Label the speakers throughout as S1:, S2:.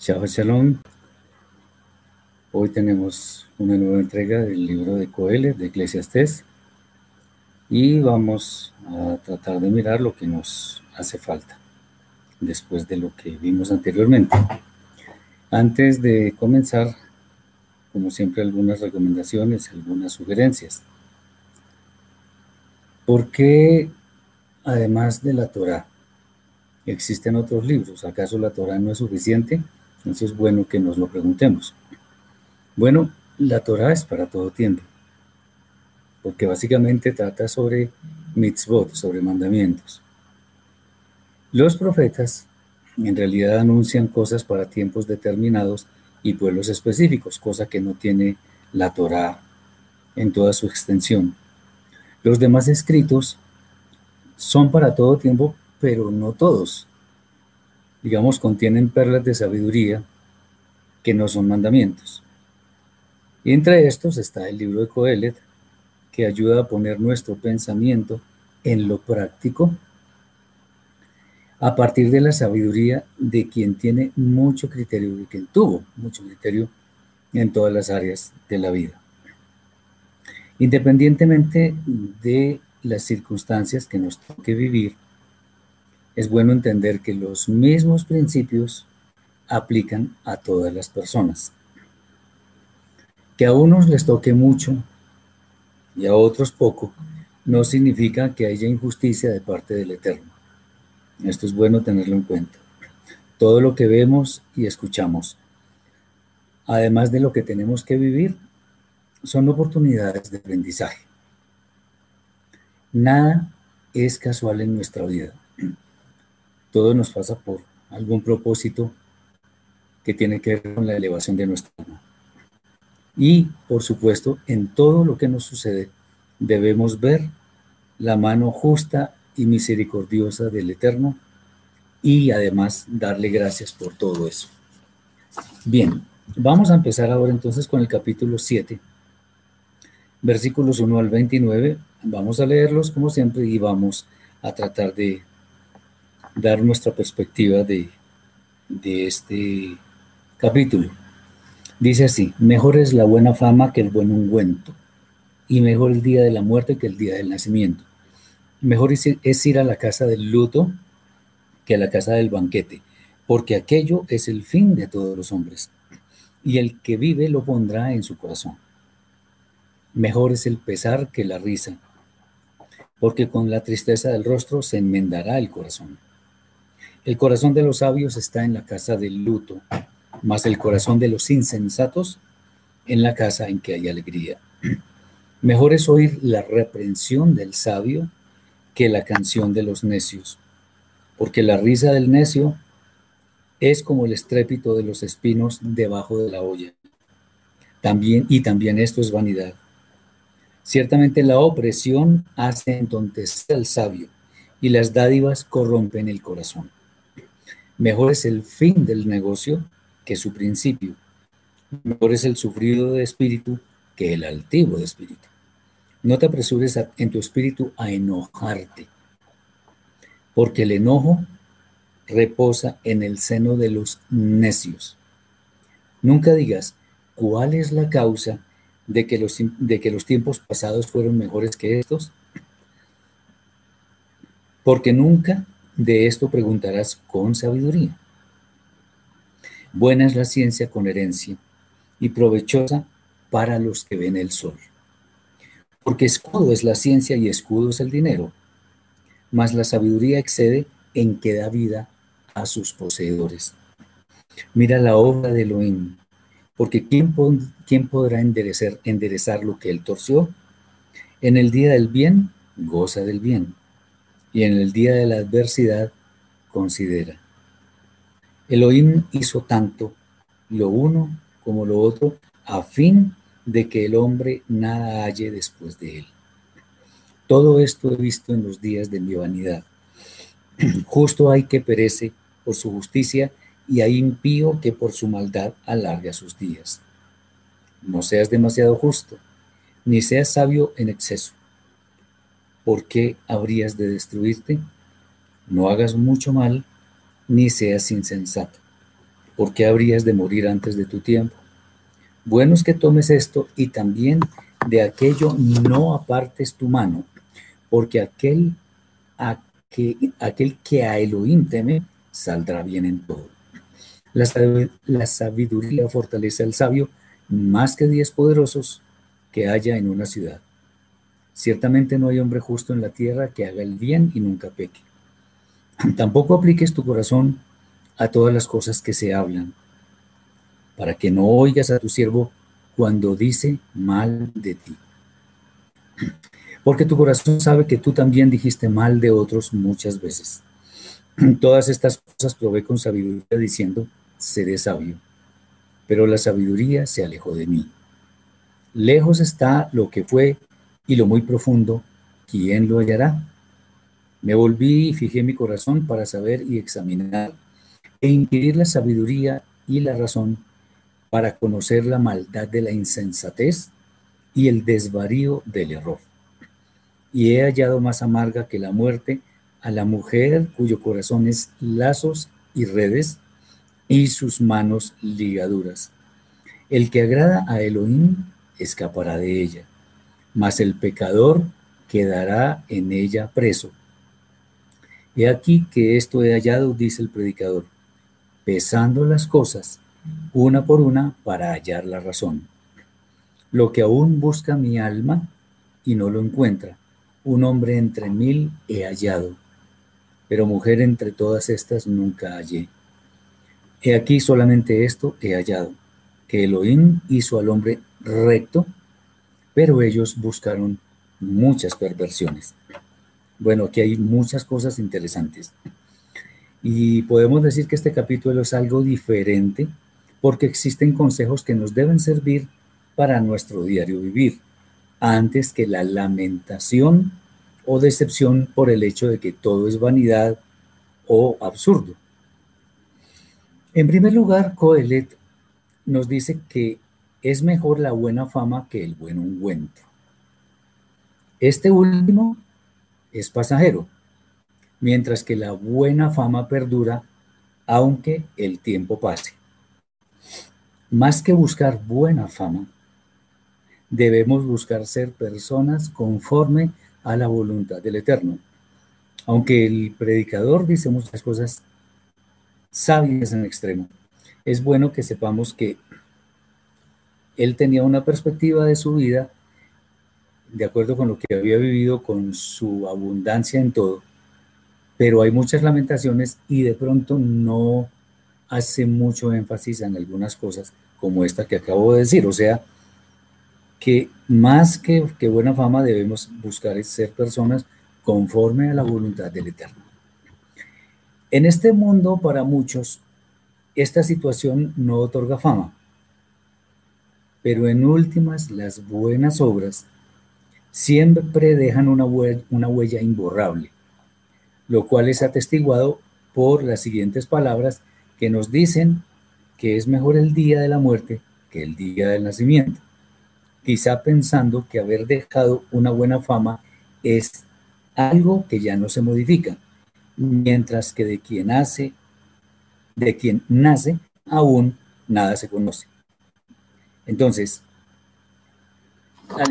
S1: Chao, Shalom. Hoy tenemos una nueva entrega del libro de Coelet, de Eclesiastés, y vamos a tratar de mirar lo que nos hace falta después de lo que vimos anteriormente. Antes de comenzar, como siempre, algunas recomendaciones, algunas sugerencias. ¿Por qué, además de la Torah, existen otros libros? ¿Acaso la Torah no es suficiente? Entonces es bueno que nos lo preguntemos. Bueno, la Torah es para todo tiempo, porque básicamente trata sobre mitzvot, sobre mandamientos. Los profetas en realidad anuncian cosas para tiempos determinados y pueblos específicos, cosa que no tiene la Torah en toda su extensión. Los demás escritos son para todo tiempo, pero no todos digamos, contienen perlas de sabiduría que no son mandamientos. Y entre estos está el libro de Coelet, que ayuda a poner nuestro pensamiento en lo práctico a partir de la sabiduría de quien tiene mucho criterio, de quien tuvo mucho criterio en todas las áreas de la vida. Independientemente de las circunstancias que nos toque vivir, es bueno entender que los mismos principios aplican a todas las personas. Que a unos les toque mucho y a otros poco, no significa que haya injusticia de parte del Eterno. Esto es bueno tenerlo en cuenta. Todo lo que vemos y escuchamos, además de lo que tenemos que vivir, son oportunidades de aprendizaje. Nada es casual en nuestra vida todo nos pasa por algún propósito que tiene que ver con la elevación de nuestra alma. Y, por supuesto, en todo lo que nos sucede, debemos ver la mano justa y misericordiosa del Eterno y además darle gracias por todo eso. Bien, vamos a empezar ahora entonces con el capítulo 7, versículos 1 al 29. Vamos a leerlos como siempre y vamos a tratar de dar nuestra perspectiva de, este capítulo. Dice así, mejor es la buena fama que el buen ungüento, y mejor el día de la muerte que el día del nacimiento. Mejor es ir a la casa del luto que a la casa del banquete, porque aquello es el fin de todos los hombres, y el que vive lo pondrá en su corazón. Mejor es el pesar que la risa, porque con la tristeza del rostro se enmendará el corazón. El corazón de los sabios está en la casa del luto, mas el corazón de los insensatos en la casa en que hay alegría. Mejor es oír la reprensión del sabio que la canción de los necios, porque la risa del necio es como el estrépito de los espinos debajo de la olla. También y también esto es vanidad. Ciertamente la opresión hace entonces al sabio y las dádivas corrompen el corazón. Mejor es el fin del negocio que su principio. Mejor es el sufrido de espíritu que el altivo de espíritu. No te apresures en tu espíritu a enojarte, porque el enojo reposa en el seno de los necios. Nunca digas, ¿cuál es la causa de que los, de que los tiempos pasados fueron mejores que estos? Porque nunca de esto preguntarás con sabiduría. Buena es la ciencia con herencia y provechosa para los que ven el sol. Porque escudo es la ciencia y escudo es el dinero, mas la sabiduría excede en que da vida a sus poseedores. Mira la obra de Elohim, porque ¿quién, ¿quién podrá enderezar lo que él torció? En el día del bien, goza del bien, y en el día de la adversidad, considera. Elohim hizo tanto lo uno como lo otro a fin de que el hombre nada halle después de él. Todo esto he visto en los días de mi vanidad. Justo hay que perece por su justicia y hay impío que por su maldad alarga sus días. No seas demasiado justo, ni seas sabio en exceso. ¿Por qué habrías de destruirte? No hagas mucho mal, ni seas insensato. ¿Por qué habrías de morir antes de tu tiempo? Bueno es que tomes esto y también de aquello no apartes tu mano, porque aquel, a que, aquel que a Elohim teme saldrá bien en todo. La, la sabiduría fortalece al sabio más que diez poderosos que haya en una ciudad. Ciertamente no hay hombre justo en la tierra que haga el bien y nunca peque. Tampoco apliques tu corazón a todas las cosas que se hablan, para que no oigas a tu siervo cuando dice mal de ti. Porque tu corazón sabe que tú también dijiste mal de otros muchas veces. Todas estas cosas probé con sabiduría diciendo, seré sabio. Pero la sabiduría se alejó de mí. Lejos está lo que fue y lo muy profundo, ¿quién lo hallará? Me volví y fijé mi corazón para saber y examinar e inquirir la sabiduría y la razón para conocer la maldad de la insensatez y el desvarío del error. Y he hallado más amarga que la muerte a la mujer cuyo corazón es lazos y redes y sus manos ligaduras. El que agrada a Elohim escapará de ella, mas el pecador quedará en ella preso. He aquí que esto he hallado, dice el predicador, pesando las cosas una por una para hallar la razón. Lo que aún busca mi alma y no lo encuentra, un hombre entre mil he hallado, pero mujer entre todas estas nunca hallé. He aquí solamente esto he hallado, que Elohim hizo al hombre recto, pero ellos buscaron muchas perversiones. Bueno, aquí hay muchas cosas interesantes. Y podemos decir que este capítulo es algo diferente porque existen consejos que nos deben servir para nuestro diario vivir, antes que la lamentación o decepción por el hecho de que todo es vanidad o absurdo. En primer lugar, Coelet nos dice que es mejor la buena fama que el buen ungüento. Este último es pasajero, mientras que la buena fama perdura aunque el tiempo pase. Más que buscar buena fama, debemos buscar ser personas conforme a la voluntad del Eterno. Aunque el predicador dice muchas cosas sabias en extremo, es bueno que sepamos que él tenía una perspectiva de su vida de acuerdo con lo que había vivido, con su abundancia en todo, pero hay muchas lamentaciones y de pronto no hace mucho énfasis en algunas cosas como esta que acabo de decir. O sea, que más que, que buena fama debemos buscar ser personas conforme a la voluntad del Eterno. En este mundo, para muchos, esta situación no otorga fama, pero en últimas las buenas obras siempre dejan una huella, una huella imborrable, lo cual es atestiguado por las siguientes palabras que nos dicen que es mejor el día de la muerte que el día del nacimiento, quizá pensando que haber dejado una buena fama es algo que ya no se modifica, mientras que de quien hace, de quien nace, aún nada se conoce. Entonces,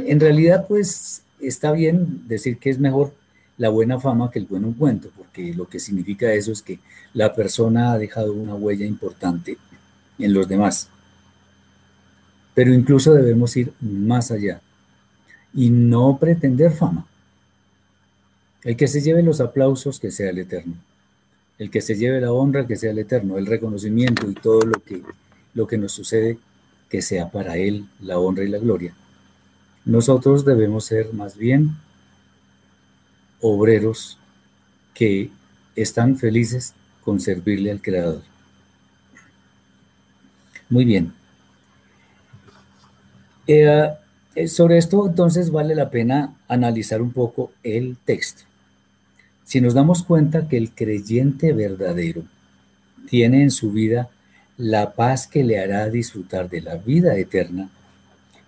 S1: en realidad, pues está bien decir que es mejor la buena fama que el buen cuento, porque lo que significa eso es que la persona ha dejado una huella importante en los demás. Pero incluso debemos ir más allá y no pretender fama. El que se lleve los aplausos, que sea el eterno. El que se lleve la honra, que sea el eterno. El reconocimiento y todo lo que, lo que nos sucede, que sea para él la honra y la gloria. Nosotros debemos ser más bien obreros que están felices con servirle al Creador. Muy bien. Eh, eh, sobre esto entonces vale la pena analizar un poco el texto. Si nos damos cuenta que el creyente verdadero tiene en su vida la paz que le hará disfrutar de la vida eterna,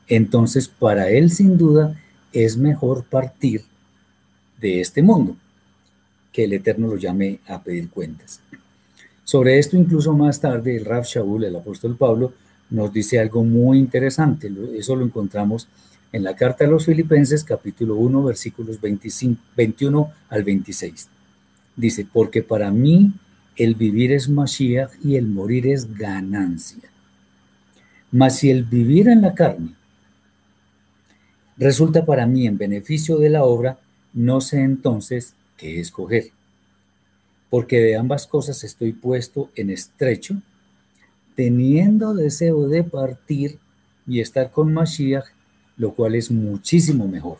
S1: entonces para él sin duda es mejor partir de este mundo, que el Eterno lo llame a pedir cuentas. Sobre esto incluso más tarde el Rav Shaul, el apóstol Pablo, nos dice algo muy interesante. Eso lo encontramos en la carta a los Filipenses capítulo 1 versículos 25, 21 al 26. Dice, porque para mí el vivir es Mashiach y el morir es ganancia. Mas si el vivir en la carne resulta para mí en beneficio de la obra, no sé entonces qué escoger. Porque de ambas cosas estoy puesto en estrecho, teniendo deseo de partir y estar con Mashiach, lo cual es muchísimo mejor.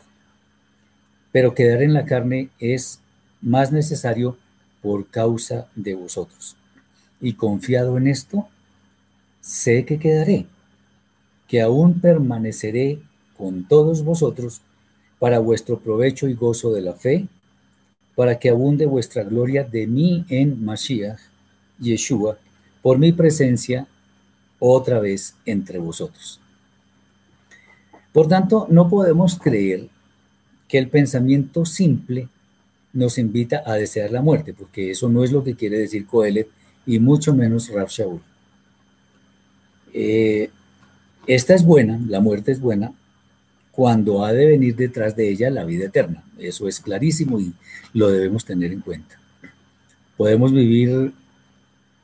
S1: Pero quedar en la carne es más necesario por causa de vosotros. Y confiado en esto, sé que quedaré, que aún permaneceré con todos vosotros para vuestro provecho y gozo de la fe, para que abunde vuestra gloria de mí en Mashiach, Yeshua, por mi presencia otra vez entre vosotros. Por tanto, no podemos creer que el pensamiento simple nos invita a desear la muerte, porque eso no es lo que quiere decir Coelet y mucho menos Rav Shaul. Eh, esta es buena, la muerte es buena, cuando ha de venir detrás de ella la vida eterna. Eso es clarísimo y lo debemos tener en cuenta. Podemos vivir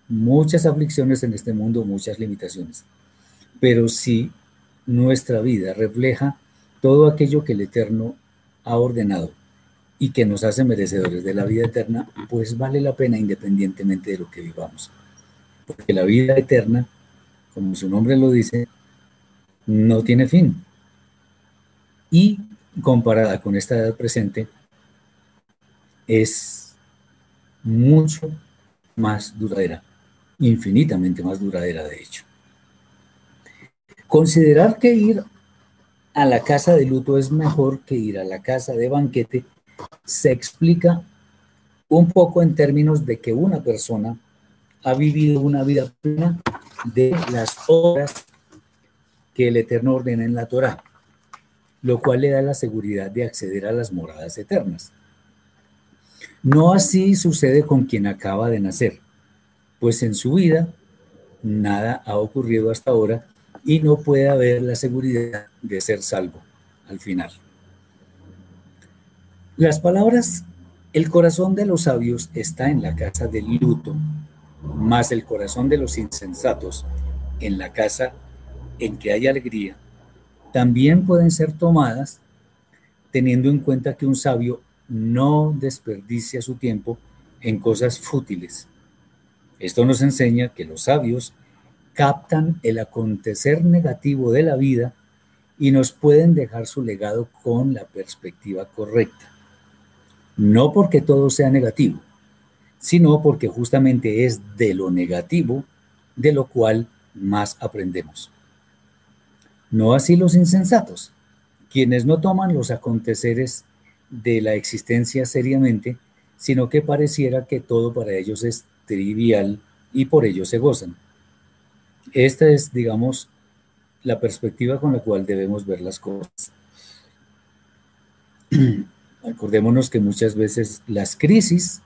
S1: muchas aflicciones en este mundo, muchas limitaciones, pero si nuestra vida refleja todo aquello que el Eterno ha ordenado y que nos hace merecedores de la vida eterna, pues vale la pena independientemente de lo que vivamos. Porque la vida eterna, como su nombre lo dice, no tiene fin y comparada con esta edad presente es mucho más duradera, infinitamente más duradera de hecho. Considerar que ir a la casa de luto es mejor que ir a la casa de banquete se explica un poco en términos de que una persona ha vivido una vida plena de las obras que el Eterno ordena en la Torah lo cual le da la seguridad de acceder a las moradas eternas. No así sucede con quien acaba de nacer, pues en su vida nada ha ocurrido hasta ahora y no puede haber la seguridad de ser salvo al final. Las palabras, el corazón de los sabios está en la casa del luto, más el corazón de los insensatos en la casa en que hay alegría también pueden ser tomadas teniendo en cuenta que un sabio no desperdicia su tiempo en cosas fútiles. Esto nos enseña que los sabios captan el acontecer negativo de la vida y nos pueden dejar su legado con la perspectiva correcta. No porque todo sea negativo, sino porque justamente es de lo negativo de lo cual más aprendemos. No así los insensatos, quienes no toman los aconteceres de la existencia seriamente, sino que pareciera que todo para ellos es trivial y por ello se gozan. Esta es, digamos, la perspectiva con la cual debemos ver las cosas. Acordémonos que muchas veces las crisis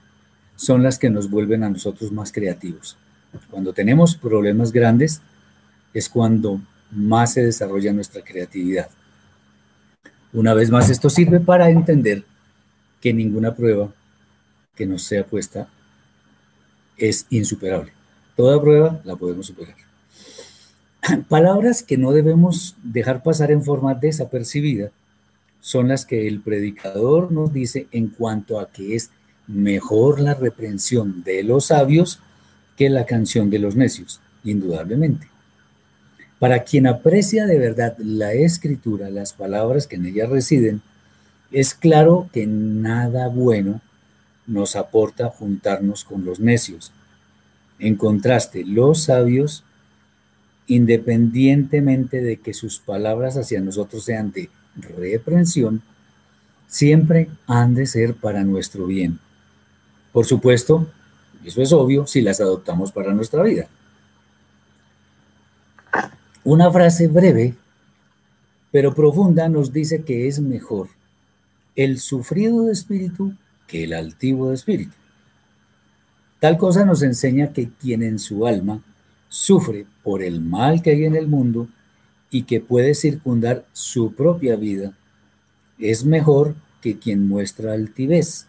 S1: son las que nos vuelven a nosotros más creativos. Cuando tenemos problemas grandes es cuando más se desarrolla nuestra creatividad. Una vez más, esto sirve para entender que ninguna prueba que nos sea puesta es insuperable. Toda prueba la podemos superar. Palabras que no debemos dejar pasar en forma desapercibida son las que el predicador nos dice en cuanto a que es mejor la reprensión de los sabios que la canción de los necios, indudablemente. Para quien aprecia de verdad la escritura, las palabras que en ella residen, es claro que nada bueno nos aporta juntarnos con los necios. En contraste, los sabios, independientemente de que sus palabras hacia nosotros sean de reprensión, siempre han de ser para nuestro bien. Por supuesto, eso es obvio si las adoptamos para nuestra vida. Una frase breve pero profunda nos dice que es mejor el sufrido de espíritu que el altivo de espíritu. Tal cosa nos enseña que quien en su alma sufre por el mal que hay en el mundo y que puede circundar su propia vida, es mejor que quien muestra altivez,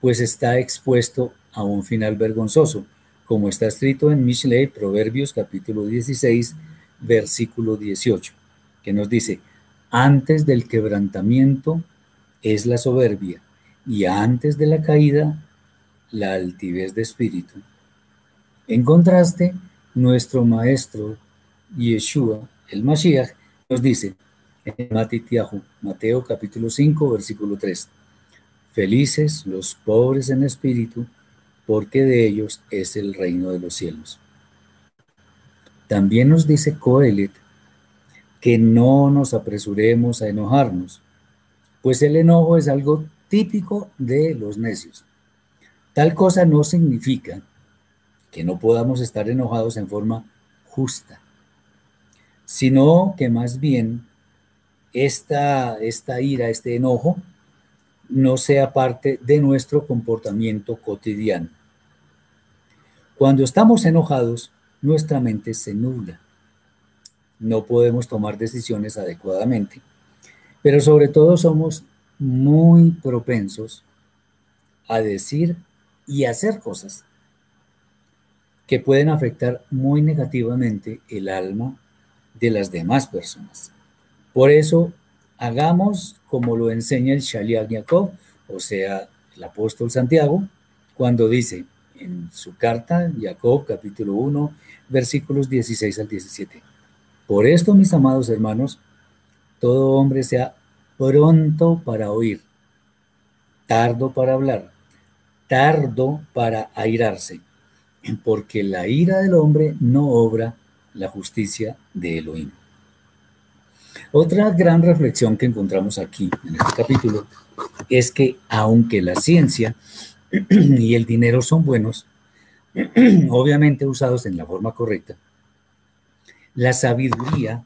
S1: pues está expuesto a un final vergonzoso, como está escrito en Mishlei, Proverbios capítulo 16, versículo 18, que nos dice, antes del quebrantamiento es la soberbia, y antes de la caída, la altivez de espíritu. En contraste, nuestro maestro Yeshua el Mashiach nos dice en Mateo capítulo 5, versículo 3, Felices los pobres en espíritu, porque de ellos es el reino de los cielos. También nos dice Coelet que no nos apresuremos a enojarnos, pues el enojo es algo típico de los necios. Tal cosa no significa que no podamos estar enojados en forma justa sino que más bien esta, esta ira, este enojo, no sea parte de nuestro comportamiento cotidiano. Cuando estamos enojados, nuestra mente se nubla. No podemos tomar decisiones adecuadamente, pero sobre todo somos muy propensos a decir y hacer cosas que pueden afectar muy negativamente el alma de las demás personas. Por eso, hagamos como lo enseña el Shaliach Yaakov, o sea, el apóstol Santiago, cuando dice en su carta, Jacob capítulo 1, versículos 16 al 17. Por esto, mis amados hermanos, todo hombre sea pronto para oír, tardo para hablar, tardo para airarse, porque la ira del hombre no obra la justicia de Elohim. Otra gran reflexión que encontramos aquí en este capítulo es que aunque la ciencia y el dinero son buenos, obviamente usados en la forma correcta, la sabiduría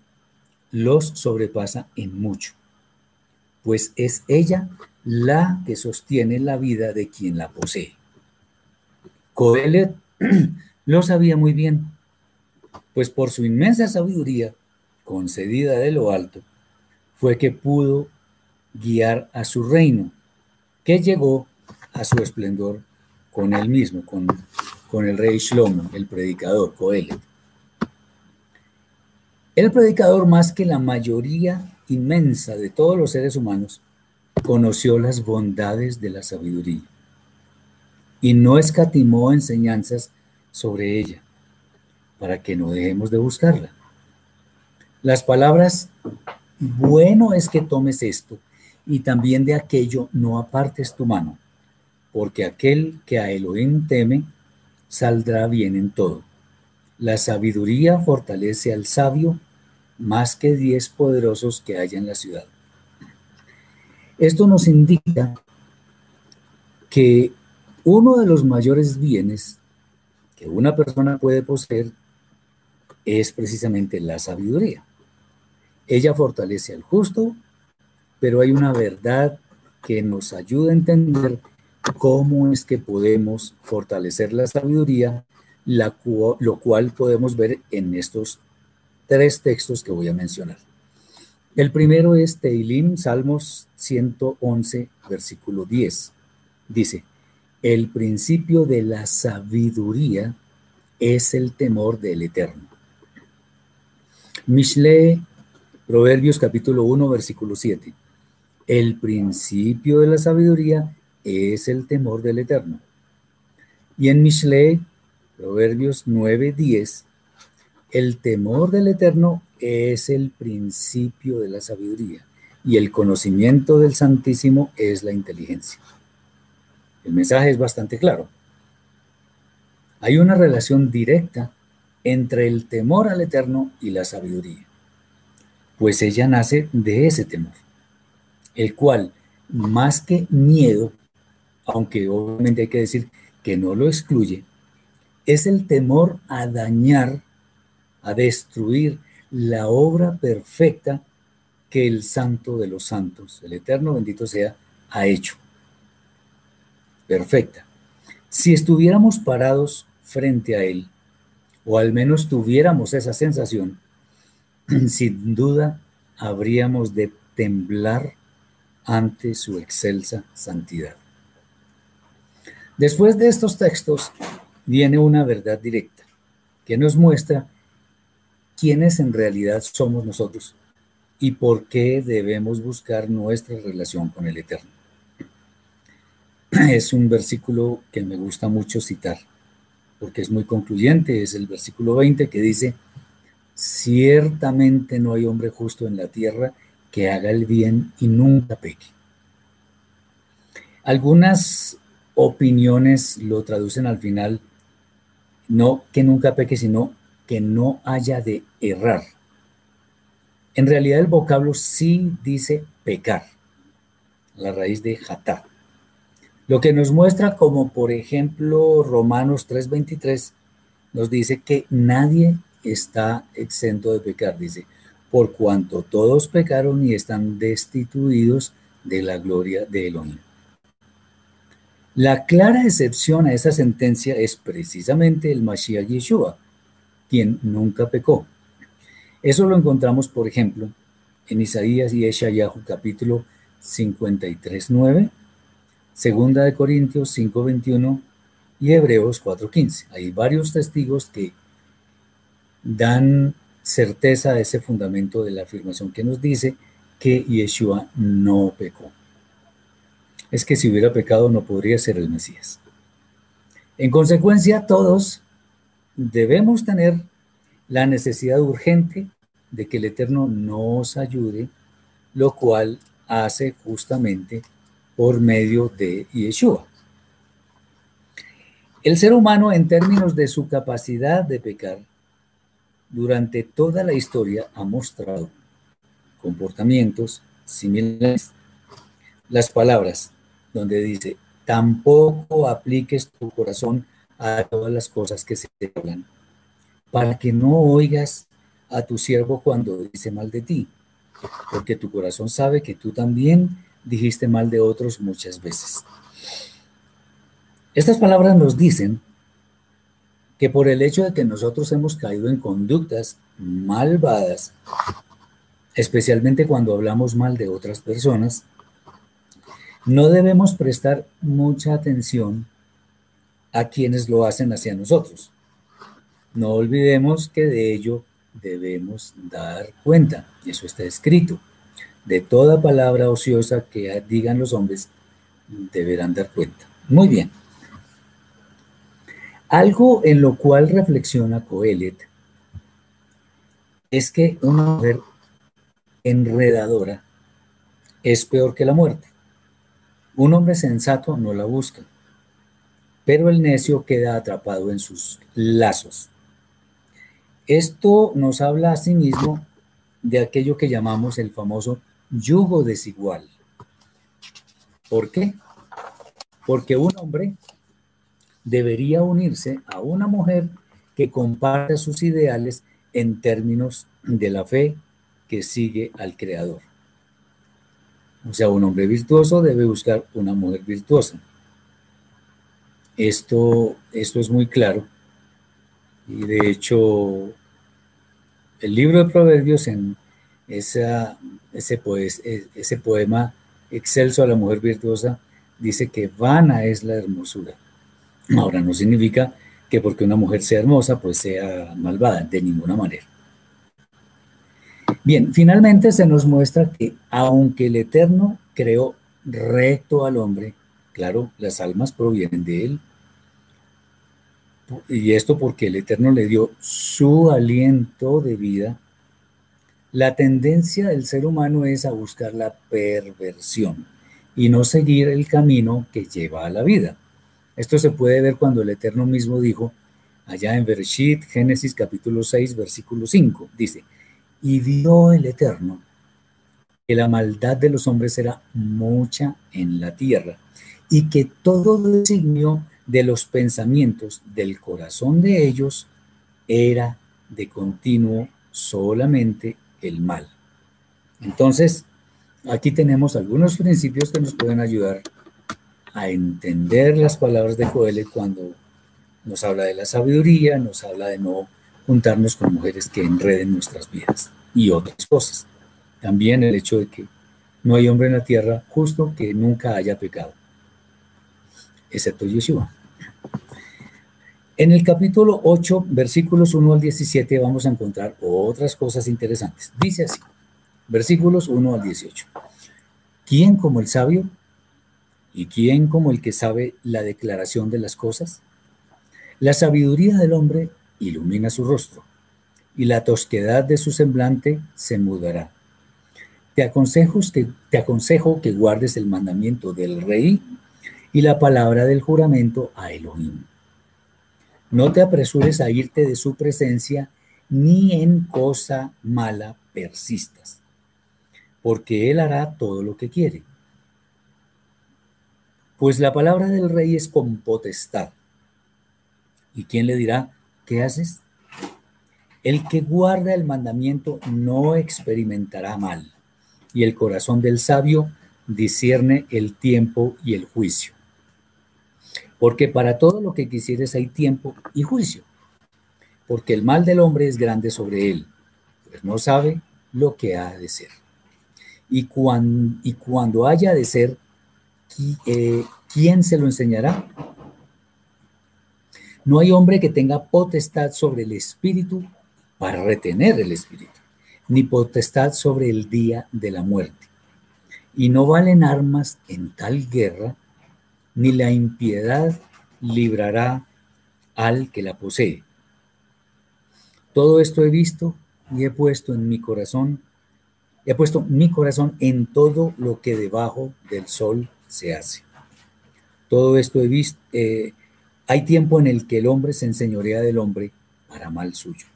S1: los sobrepasa en mucho, pues es ella la que sostiene la vida de quien la posee. Coelet lo sabía muy bien pues por su inmensa sabiduría, concedida de lo alto, fue que pudo guiar a su reino, que llegó a su esplendor con él mismo, con, con el rey Shlomo, el predicador, Coelet. El predicador, más que la mayoría inmensa de todos los seres humanos, conoció las bondades de la sabiduría y no escatimó enseñanzas sobre ella para que no dejemos de buscarla. Las palabras, bueno es que tomes esto y también de aquello no apartes tu mano, porque aquel que a Elohim teme saldrá bien en todo. La sabiduría fortalece al sabio más que diez poderosos que haya en la ciudad. Esto nos indica que uno de los mayores bienes que una persona puede poseer es precisamente la sabiduría. Ella fortalece al justo, pero hay una verdad que nos ayuda a entender cómo es que podemos fortalecer la sabiduría, lo cual podemos ver en estos tres textos que voy a mencionar. El primero es Teilim, Salmos 111, versículo 10. Dice, el principio de la sabiduría es el temor del Eterno. Mishle, Proverbios capítulo 1, versículo 7. El principio de la sabiduría es el temor del Eterno. Y en Mishle, Proverbios 9, 10, el temor del Eterno es el principio de la sabiduría y el conocimiento del Santísimo es la inteligencia. El mensaje es bastante claro. Hay una relación directa entre el temor al Eterno y la sabiduría, pues ella nace de ese temor, el cual, más que miedo, aunque obviamente hay que decir que no lo excluye, es el temor a dañar, a destruir la obra perfecta que el Santo de los Santos, el Eterno bendito sea, ha hecho. Perfecta. Si estuviéramos parados frente a Él, o al menos tuviéramos esa sensación, sin duda habríamos de temblar ante su excelsa santidad. Después de estos textos viene una verdad directa que nos muestra quiénes en realidad somos nosotros y por qué debemos buscar nuestra relación con el Eterno. Es un versículo que me gusta mucho citar porque es muy concluyente, es el versículo 20 que dice, ciertamente no hay hombre justo en la tierra que haga el bien y nunca peque. Algunas opiniones lo traducen al final, no que nunca peque, sino que no haya de errar. En realidad el vocablo sí dice pecar, la raíz de jatar. Lo que nos muestra como por ejemplo Romanos 3:23 nos dice que nadie está exento de pecar, dice, por cuanto todos pecaron y están destituidos de la gloria de Elohim. La clara excepción a esa sentencia es precisamente el Mashiach Yeshua, quien nunca pecó. Eso lo encontramos, por ejemplo, en Isaías y Eshayahu capítulo 53, 9, Segunda de Corintios 5:21 y Hebreos 4:15. Hay varios testigos que dan certeza a ese fundamento de la afirmación que nos dice que Yeshua no pecó. Es que si hubiera pecado no podría ser el Mesías. En consecuencia, todos debemos tener la necesidad urgente de que el Eterno nos ayude, lo cual hace justamente por medio de Yeshua. El ser humano, en términos de su capacidad de pecar, durante toda la historia ha mostrado comportamientos similares. Las palabras donde dice, tampoco apliques tu corazón a todas las cosas que se te hablan, para que no oigas a tu siervo cuando dice mal de ti, porque tu corazón sabe que tú también dijiste mal de otros muchas veces. Estas palabras nos dicen que por el hecho de que nosotros hemos caído en conductas malvadas, especialmente cuando hablamos mal de otras personas, no debemos prestar mucha atención a quienes lo hacen hacia nosotros. No olvidemos que de ello debemos dar cuenta, y eso está escrito. De toda palabra ociosa que digan los hombres, deberán dar cuenta. Muy bien. Algo en lo cual reflexiona Coelet es que una mujer enredadora es peor que la muerte. Un hombre sensato no la busca pero el necio queda atrapado en sus lazos. Esto nos habla asimismo de aquello que llamamos el famoso yugo desigual. ¿Por qué? Porque un hombre debería unirse a una mujer que comparte sus ideales en términos de la fe, que sigue al Creador. O sea, un hombre virtuoso debe buscar una mujer virtuosa. Esto, esto es muy claro. Y de hecho, el libro de Proverbios en esa, ese, pues, ese poema excelso a la mujer virtuosa dice que vana es la hermosura. Ahora no significa que porque una mujer sea hermosa, pues sea malvada, de ninguna manera. Bien, finalmente se nos muestra que aunque el Eterno creó recto al hombre, claro, las almas provienen de él, y esto porque el Eterno le dio su aliento de vida, la tendencia del ser humano es a buscar la perversión y no seguir el camino que lleva a la vida. Esto se puede ver cuando el Eterno mismo dijo, allá en Bereshit, Génesis capítulo 6, versículo 5, dice, y vio el Eterno que la maldad de los hombres era mucha en la tierra y que todo designio de los pensamientos del corazón de ellos era de continuo solamente el mal. Entonces, aquí tenemos algunos principios que nos pueden ayudar a entender las palabras de Coelho cuando nos habla de la sabiduría, nos habla de no juntarnos con mujeres que enreden nuestras vidas y otras cosas. También el hecho de que no hay hombre en la tierra justo que nunca haya pecado, excepto Yeshua. En el capítulo 8, versículos 1 al 17, vamos a encontrar otras cosas interesantes. Dice así, versículos 1 al 18. ¿Quién como el sabio ¿Y quién como el que sabe la declaración de las cosas? La sabiduría del hombre ilumina su rostro, y la tosquedad de su semblante se mudará. Te aconsejo que, te aconsejo que guardes el mandamiento del rey y la palabra del juramento a Elohim. No te apresures a irte de su presencia, ni en cosa mala persistas, porque él hará todo lo que quiere pues la palabra del rey es con potestad. ¿Y quién le dirá, qué haces? El que guarda el mandamiento no experimentará mal, y el corazón del sabio discierne el tiempo y el juicio. Porque para todo lo que quisieres hay tiempo y juicio, porque el mal del hombre es grande sobre él, pues no sabe lo que ha de ser. Y, cuando, y cuando haya de ser, eh, ¿quién se lo enseñará? No hay hombre que tenga potestad sobre el espíritu para retener el espíritu, ni potestad sobre el día de la muerte. Y no valen armas en tal guerra, ni la impiedad librará al que la posee. Todo esto he visto y he puesto en mi corazón, he puesto mi corazón en todo lo que debajo del sol se hace. Todo esto he visto, eh, hay tiempo en el que el hombre se enseñorea del hombre para mal suyo.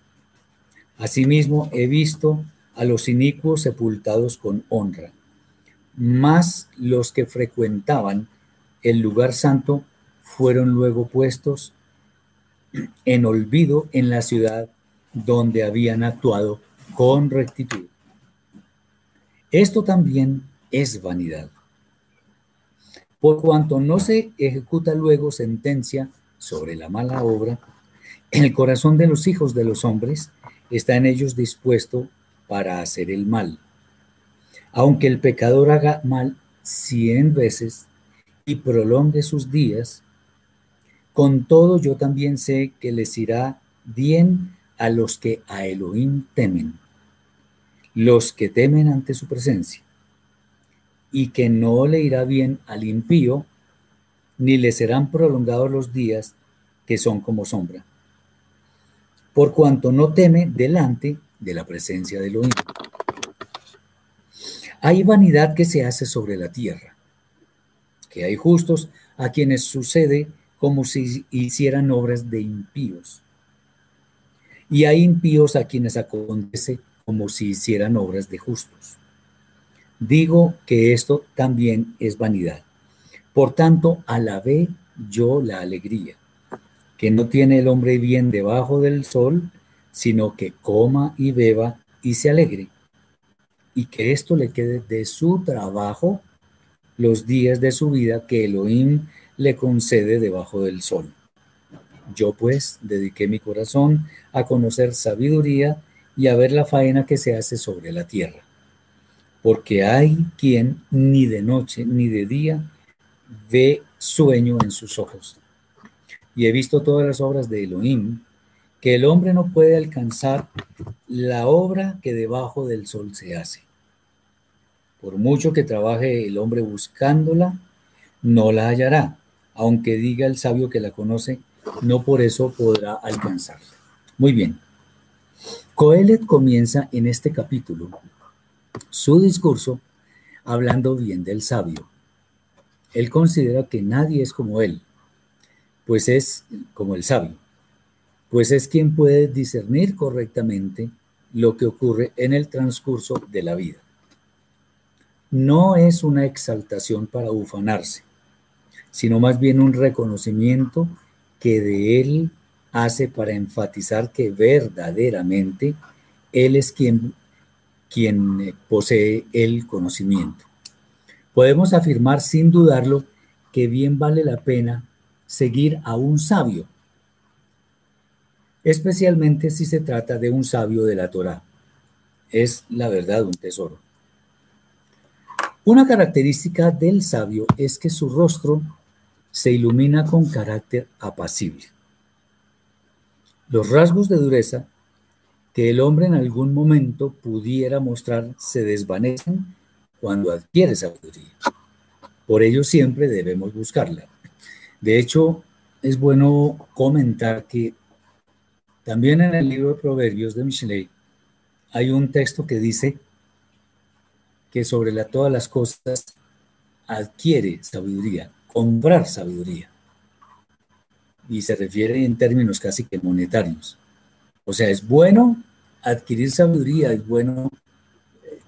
S1: Asimismo, he visto a los inicuos sepultados con honra, más los que frecuentaban el lugar santo fueron luego puestos en olvido en la ciudad donde habían actuado con rectitud. Esto también es vanidad por cuanto no se ejecuta luego sentencia sobre la mala obra, el corazón de los hijos de los hombres está en ellos dispuesto para hacer el mal. Aunque el pecador haga mal cien veces y prolongue sus días, con todo yo también sé que les irá bien a los que a Elohim temen, los que temen ante su presencia y que no le irá bien al impío, ni le serán prolongados los días que son como sombra, por cuanto no teme delante de la presencia de Elohim. Hay vanidad que se hace sobre la tierra, que hay justos a quienes sucede como si hicieran obras de impíos, y hay impíos a quienes acontece como si hicieran obras de justos. Digo que esto también es vanidad. Por tanto, alabé yo la alegría, que no tiene el hombre bien debajo del sol, sino que coma y beba y se alegre. y que esto le quede de su trabajo los días de su vida que Elohim le concede debajo del sol. Yo pues dediqué mi corazón a conocer sabiduría y a ver la faena que se hace sobre la tierra. Porque hay quien ni de noche ni de día ve sueño en sus ojos. Y he visto todas las obras de Elohim, que el hombre no puede alcanzar la obra que debajo del sol se hace. Por mucho que trabaje el hombre buscándola, no la hallará, aunque diga el sabio que la conoce, no por eso podrá alcanzarla. Muy bien. Coelet comienza en este capítulo su discurso hablando bien del sabio. Él considera que nadie es como él, pues es como el sabio, pues es quien puede discernir correctamente lo que ocurre en el transcurso de la vida. No es una exaltación para ufanarse, sino más bien un reconocimiento que de él hace para enfatizar que verdaderamente él es quien, quien eh, posee el conocimiento. Podemos afirmar sin dudarlo que bien vale la pena seguir a un sabio, especialmente si se trata de un sabio de la Torá. Es la verdad un tesoro. Una característica del sabio es que su rostro se ilumina con carácter apacible. Los rasgos de dureza que el hombre en algún momento pudiera mostrar se desvanecen cuando adquiere sabiduría. Por ello siempre debemos buscarla. De hecho, es bueno comentar que también en el libro de Proverbios de Michelet hay un texto que dice que sobre todas las cosas adquiere sabiduría comprar sabiduría. Y se refiere en términos casi que monetarios. O sea, es bueno adquirir sabiduría, es bueno, eh,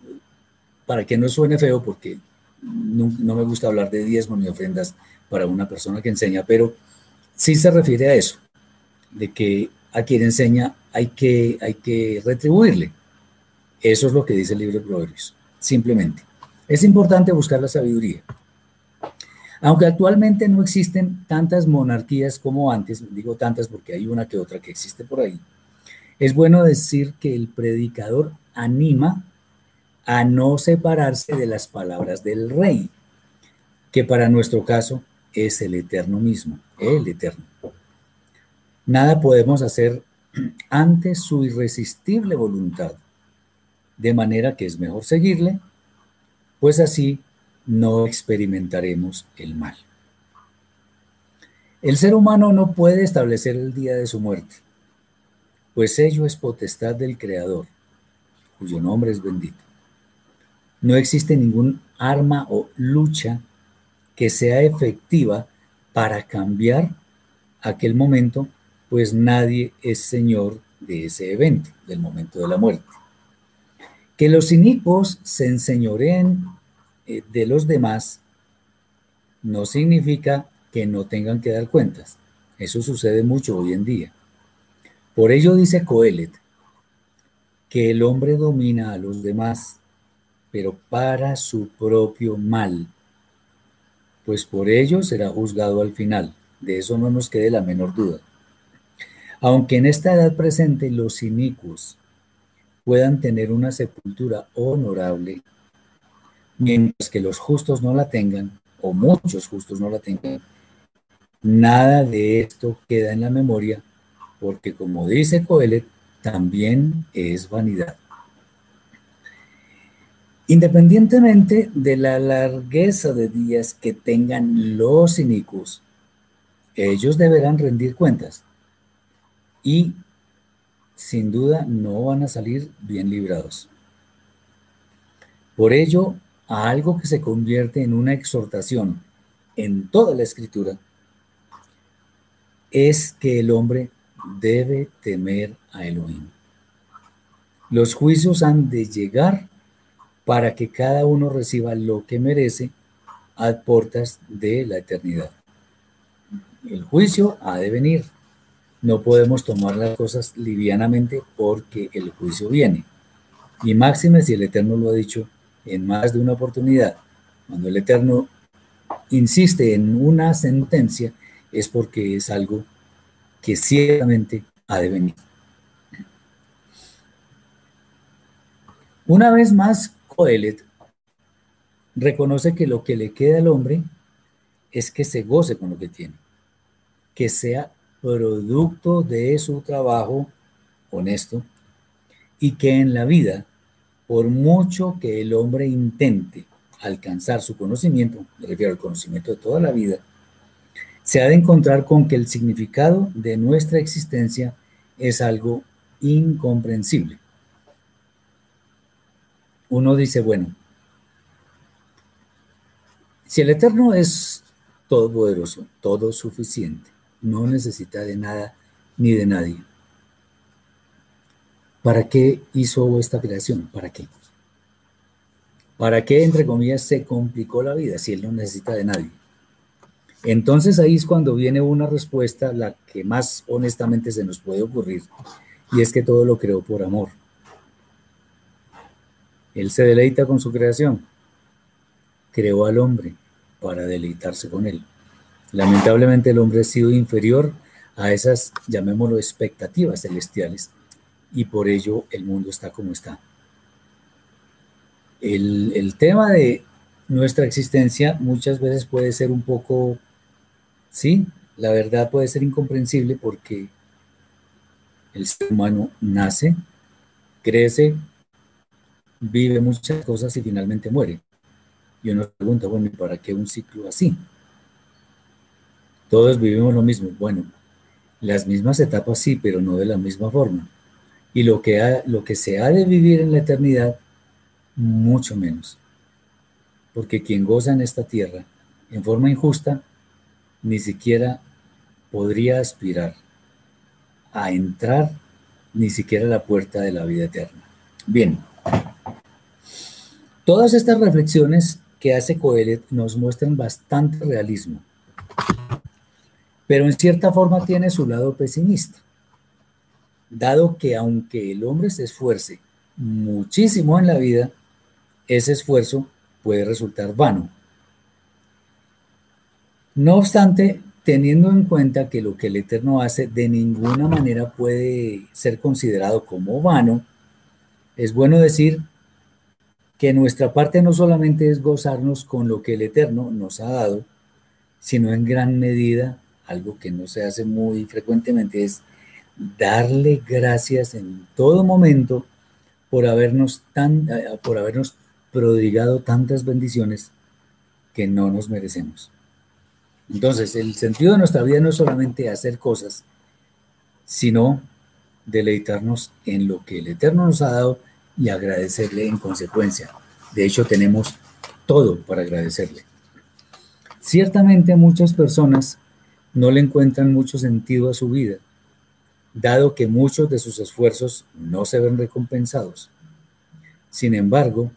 S1: para que no suene feo, porque no, me gusta hablar de diezmos ni ofrendas para una persona que enseña, pero sí se refiere a eso, de que a quien enseña hay que, hay que retribuirle. Eso es lo que dice el libro de Proverbios, simplemente. Es importante buscar la sabiduría. Aunque actualmente no existen tantas monarquías como antes, digo tantas porque hay una que otra que existe por ahí, es bueno decir que el predicador anima a no separarse de las palabras del rey, que para nuestro caso es el eterno mismo, el eterno. Nada podemos hacer ante su irresistible voluntad, de manera que es mejor seguirle, pues así no experimentaremos el mal. El ser humano no puede establecer el día de su muerte, pues ello es potestad del Creador, cuyo nombre es bendito. No existe ningún arma o lucha que sea efectiva para cambiar aquel momento, pues nadie es señor de ese evento, del momento de la muerte. Que los inicuos se enseñoreen eh, de los demás no significa que no tengan que dar cuentas. Eso sucede mucho hoy en día. Por ello dice Coelet que el hombre domina a los demás, pero para su propio mal, pues por ello será juzgado al final. De eso no nos quede la menor duda. Aunque en esta edad presente los inicuos puedan tener una sepultura honorable, mientras que los justos no la tengan, o muchos justos no la tengan, nada de esto queda en la memoria, porque como dice Coelet, también es vanidad. Independientemente de la largueza de días que tengan los inicuos, ellos deberán rendir cuentas y sin duda no van a salir bien librados. Por ello, a algo que se convierte en una exhortación en toda la escritura, es que el hombre debe temer a Elohim. Los juicios han de llegar para que cada uno reciba lo que merece a puertas de la eternidad. El juicio ha de venir. No podemos tomar las cosas livianamente porque el juicio viene. Y máxime si el Eterno lo ha dicho en más de una oportunidad. Cuando el Eterno insiste en una sentencia es porque es algo que ciertamente ha de venir. Una vez más, Coelet reconoce que lo que le queda al hombre es que se goce con lo que tiene, que sea producto de su trabajo honesto y que en la vida, por mucho que el hombre intente alcanzar su conocimiento, me refiero al conocimiento de toda la vida, se ha de encontrar con que el significado de nuestra existencia es algo incomprensible. Uno dice, bueno, si el Eterno es todopoderoso, todo suficiente, no necesita de nada ni de nadie, ¿para qué hizo esta creación? ¿Para qué? ¿Para qué, entre comillas, se complicó la vida si Él no necesita de nadie? Entonces ahí es cuando viene una respuesta, la que más honestamente se nos puede ocurrir, y es que todo lo creó por amor. Él se deleita con su creación. Creó al hombre para deleitarse con él. Lamentablemente el hombre ha sido inferior a esas, llamémoslo, expectativas celestiales, y por ello el mundo está como está. El, tema de nuestra existencia muchas veces puede ser un poco Sí, la verdad puede ser incomprensible porque el ser humano nace, crece, vive muchas cosas y finalmente muere. Y uno pregunta, bueno, ¿y para qué un ciclo así? Todos vivimos lo mismo. Bueno, las mismas etapas sí, pero no de la misma forma. Y lo que, lo que se ha de vivir en la eternidad, mucho menos. Porque quien goza en esta tierra en forma injusta, ni siquiera podría aspirar a entrar ni siquiera a la puerta de la vida eterna. Bien, todas estas reflexiones que hace Coelet nos muestran bastante realismo, pero en cierta forma tiene su lado pesimista, dado que aunque el hombre se esfuerce muchísimo en la vida, ese esfuerzo puede resultar vano. No obstante, teniendo en cuenta que lo que el Eterno hace de ninguna manera puede ser considerado como vano, es bueno decir que nuestra parte no solamente es gozarnos con lo que el Eterno nos ha dado, sino en gran medida, algo que no se hace muy frecuentemente, es darle gracias en todo momento por habernos, tan, eh, por habernos prodigado tantas bendiciones que no nos merecemos. Entonces, el sentido de nuestra vida no es solamente hacer cosas, sino deleitarnos en lo que el Eterno nos ha dado y agradecerle en consecuencia. De hecho, tenemos todo para agradecerle. Ciertamente muchas personas no le encuentran mucho sentido a su vida, dado que muchos de sus esfuerzos no se ven recompensados. Sin embargo,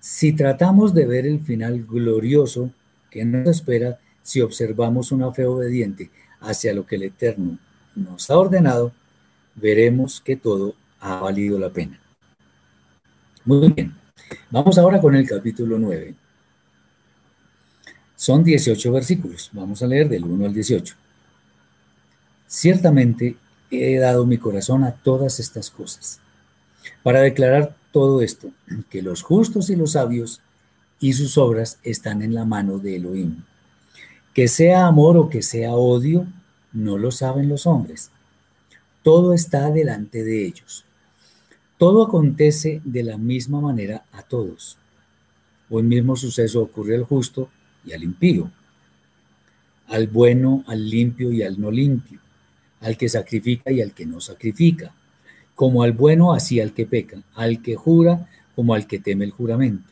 S1: si tratamos de ver el final glorioso que nos espera, si observamos una fe obediente hacia lo que el Eterno nos ha ordenado, veremos que todo ha valido la pena. Muy bien, vamos ahora con el capítulo 9. Son 18 versículos, vamos a leer del 1 al 18. Ciertamente he dado mi corazón a todas estas cosas, para declarar todo esto, que los justos y los sabios y sus obras están en la mano de Elohim que sea amor o que sea odio, no lo saben los hombres. Todo está delante de ellos. Todo acontece de la misma manera a todos. Un mismo suceso ocurre al justo al impío, al bueno, al limpio y al no limpio, al que sacrifica y al que no sacrifica, como al bueno así al que peca, al que jura como al que teme el juramento.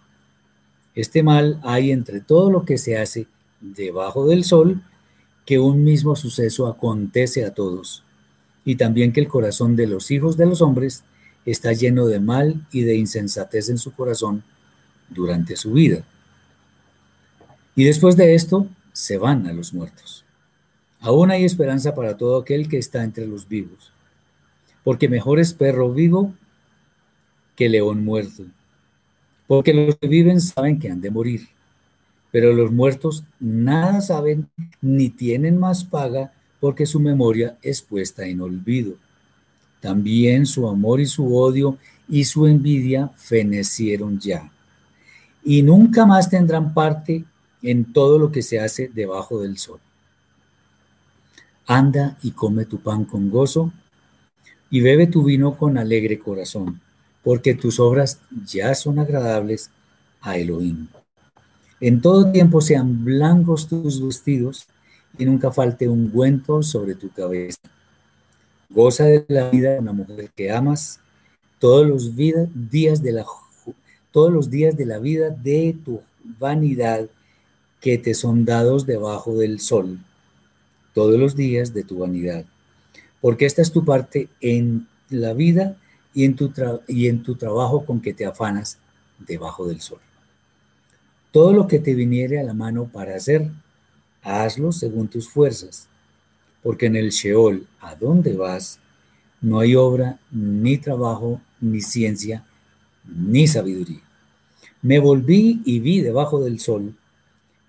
S1: Este mal hay entre todo lo que se hace debajo del sol que un mismo suceso acontece a todos, y también que el corazón de los hijos de los hombres está lleno de mal y de insensatez en su corazón durante su vida. Y después de esto, se van a los muertos. Aún hay esperanza para todo aquel que está entre los vivos, porque mejor es perro vivo que león muerto. Porque los que viven saben que han de morir, pero los muertos nada saben ni tienen más paga porque su memoria es puesta en olvido. También su amor y su odio y su envidia fenecieron ya. Y nunca más tendrán parte en todo lo que se hace debajo del sol. Anda y come tu pan con gozo y bebe tu vino con alegre corazón, porque tus obras ya son agradables a Elohim. En todo tiempo sean blancos tus vestidos y nunca falte un ungüento sobre tu cabeza. Goza de la vida de una mujer que amas todos los días de la todos los días de la vida de tu vanidad que te son dados debajo del sol, todos los días de tu vanidad, porque esta es tu parte en la vida y en tu, y en tu trabajo con que te afanas debajo del sol. Todo lo que te viniere a la mano para hacer, hazlo según tus fuerzas, porque en el Sheol, a donde vas, no hay obra, ni trabajo, ni ciencia, ni sabiduría. Me volví y vi debajo del sol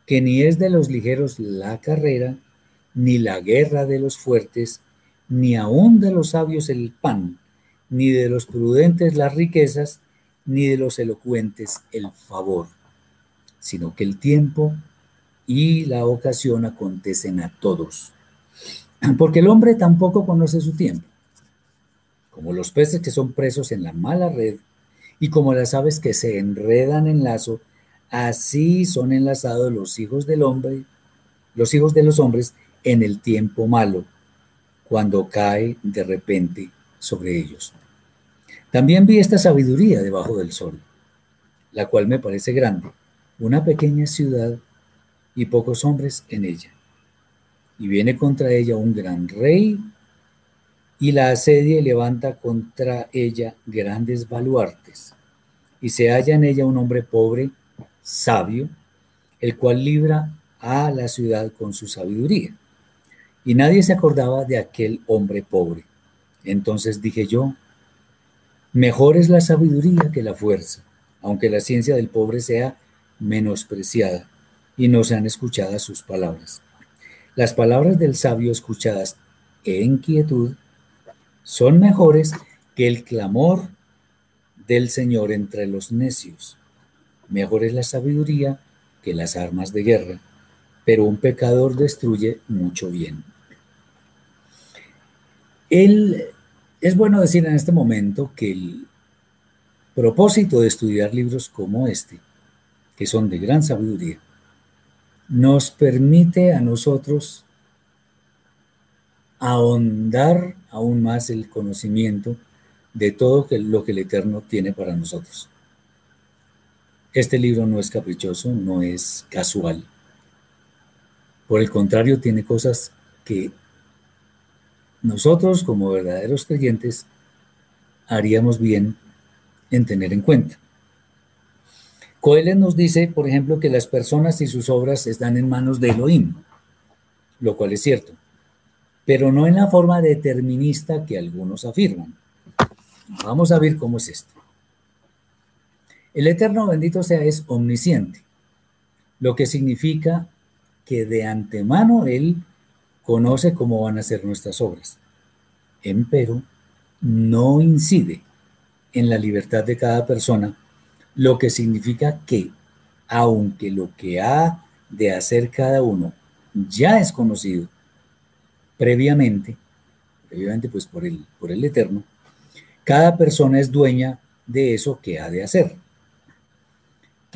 S1: que ni es de los ligeros la carrera, ni la guerra de los fuertes, ni aun de los sabios el pan, ni de los prudentes las riquezas, ni de los elocuentes el favor, sino que el tiempo y la ocasión acontecen a todos. Porque el hombre tampoco conoce su tiempo, como los peces que son presos en la mala red, y como las aves que se enredan en lazo, así son enlazados los hijos del hombre, los hijos de los hombres en el tiempo malo, cuando cae de repente sobre ellos. También vi esta sabiduría debajo del sol, la cual me parece grande, una pequeña ciudad y pocos hombres en ella. Y viene contra ella un gran rey y la asedia y levanta contra ella grandes baluartes. Y se halla en ella un hombre pobre, sabio, el cual libra a la ciudad con su sabiduría. Y nadie se acordaba de aquel hombre pobre. Entonces dije yo, mejor es la sabiduría que la fuerza, aunque la ciencia del pobre sea menospreciada y no sean escuchadas sus palabras. Las palabras del sabio escuchadas en quietud son mejores que el clamor del Señor entre los necios. Mejor es la sabiduría que las armas de guerra, pero un pecador destruye mucho bien. es bueno decir en este momento que el propósito de estudiar libros como este, que son de gran sabiduría, nos permite a nosotros ahondar aún más el conocimiento de todo lo que el Eterno tiene para nosotros. Este libro no es caprichoso, no es casual. Por el contrario, tiene cosas que nosotros como verdaderos creyentes haríamos bien en tener en cuenta. Coelho nos dice, por ejemplo, que las personas y sus obras están en manos de Elohim, lo cual es cierto pero no en la forma determinista que algunos afirman. Vamos a ver cómo es esto. El Eterno bendito sea es omnisciente, lo que significa que de antemano Él conoce cómo van a ser nuestras obras. Empero, no incide en la libertad de cada persona, lo que significa que, aunque lo que ha de hacer cada uno ya es conocido, previamente, previamente pues por el, por el Eterno, cada persona es dueña de eso que ha de hacer.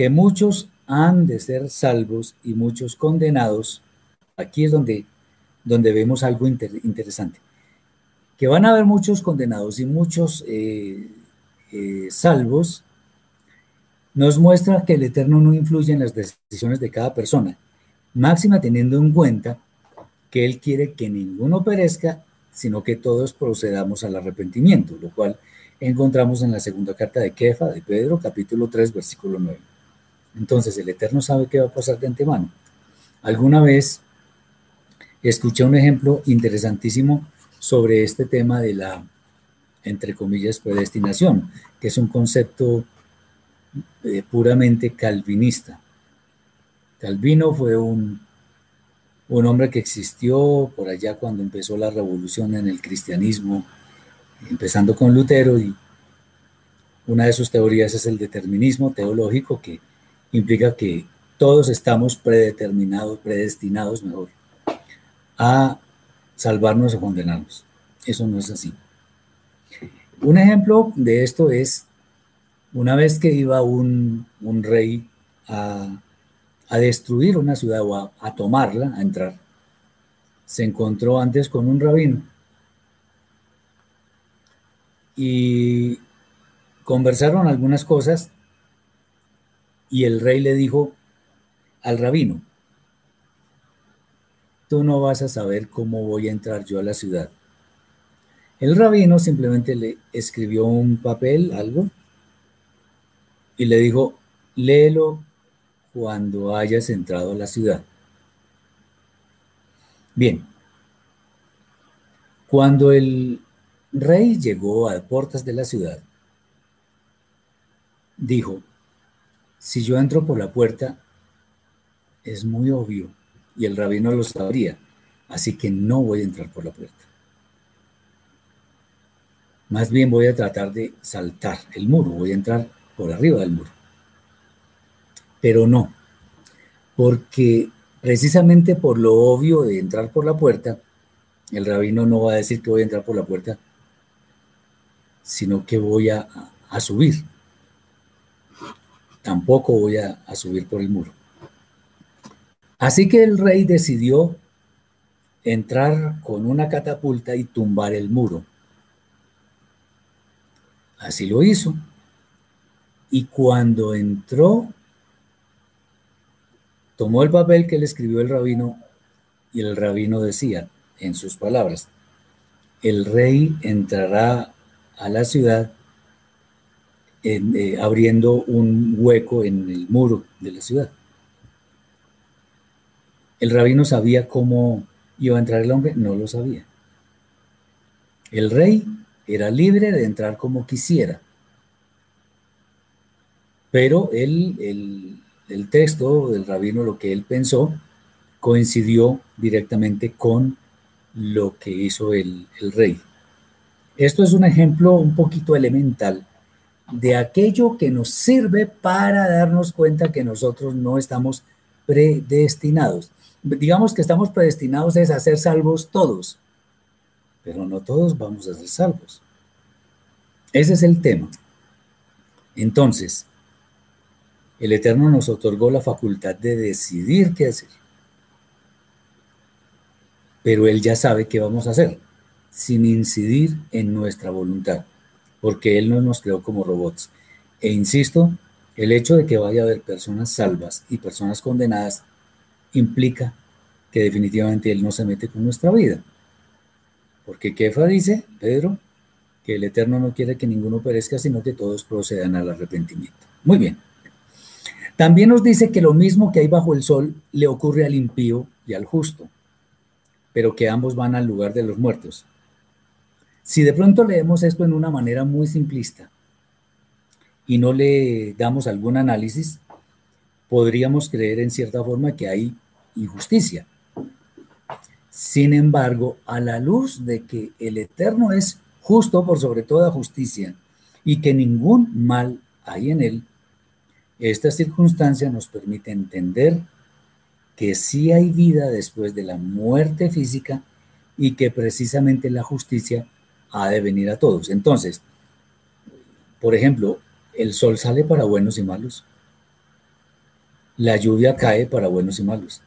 S1: Que muchos han de ser salvos y muchos condenados. Aquí es donde, donde vemos algo interesante. Que van a haber muchos condenados y muchos eh, eh, salvos, nos muestra que el Eterno no influye en las decisiones de cada persona, máxima teniendo en cuenta que Él quiere que ninguno perezca, sino que todos procedamos al arrepentimiento, lo cual encontramos en la segunda carta de Kefa, de Pedro, capítulo 3, versículo 9. Entonces, el Eterno sabe qué va a pasar de antemano. Alguna vez escuché un ejemplo interesantísimo sobre este tema de la entre comillas, predestinación, que es un concepto eh, puramente calvinista. Calvino fue un, un hombre que existió por allá cuando empezó la revolución en el cristianismo, empezando con Lutero, y una de sus teorías es el determinismo teológico, que implica que todos estamos predeterminados, predestinados, mejor, a salvarnos o condenarnos. Eso no es así. Un ejemplo de esto es una vez que iba un, rey a, destruir una ciudad o a, a tomarla, a entrar, se encontró antes con un rabino y conversaron algunas cosas y el rey le dijo al rabino, tú no vas a saber cómo voy a entrar yo a la ciudad. El rabino simplemente le escribió un papel, algo, y le dijo, léelo cuando hayas entrado a la ciudad. Bien, cuando el rey llegó a puertas de la ciudad, dijo, si yo entro por la puerta, es muy obvio y el rabino lo sabría, así que no voy a entrar por la puerta. Más bien voy a tratar de saltar el muro, voy a entrar por arriba del muro. Pero no, porque precisamente por lo obvio de entrar por la puerta, el rabino no va a decir que voy a entrar por la puerta, sino que voy a, subir. Tampoco voy a subir por el muro. Así que el rey decidió entrar con una catapulta y tumbar el muro. Así lo hizo. Y cuando entró, tomó el papel que le escribió el rabino y el rabino decía en sus palabras, el rey entrará a la ciudad eh, abriendo un hueco en el muro de la ciudad. ¿El rabino sabía cómo iba a entrar el hombre? No lo sabía. El rey era libre de entrar como quisiera. Pero él, el, texto del rabino, lo que él pensó, coincidió directamente con lo que hizo el, el rey. Esto es un ejemplo un poquito elemental de aquello que nos sirve para darnos cuenta que nosotros no estamos predestinados digamos que estamos predestinados a ser salvos todos, pero no todos vamos a ser salvos. Ese es el tema. Entonces, el Eterno nos otorgó la facultad de decidir qué hacer. Pero Él ya sabe qué vamos a hacer, sin incidir en nuestra voluntad, porque Él no nos creó como robots. E insisto, el hecho de que vaya a haber personas salvas y personas condenadas implica que definitivamente Él no se mete con nuestra vida. Porque Kefa dice, Pedro, que el Eterno no quiere que ninguno perezca, sino que todos procedan al arrepentimiento. Muy bien. También nos dice que lo mismo que hay bajo el sol le ocurre al impío y al justo, pero que ambos van al lugar de los muertos. Si de pronto leemos esto en una manera muy simplista y no le damos algún análisis, podríamos creer en cierta forma que hay injusticia. Sin embargo, a la luz de que el Eterno es justo por sobre toda justicia y que ningún mal hay en él, esta circunstancia nos permite entender que sí hay vida después de la muerte física y que precisamente la justicia ha de venir a todos. Entonces, por ejemplo, el sol sale para buenos y malos. La lluvia cae para buenos y malos.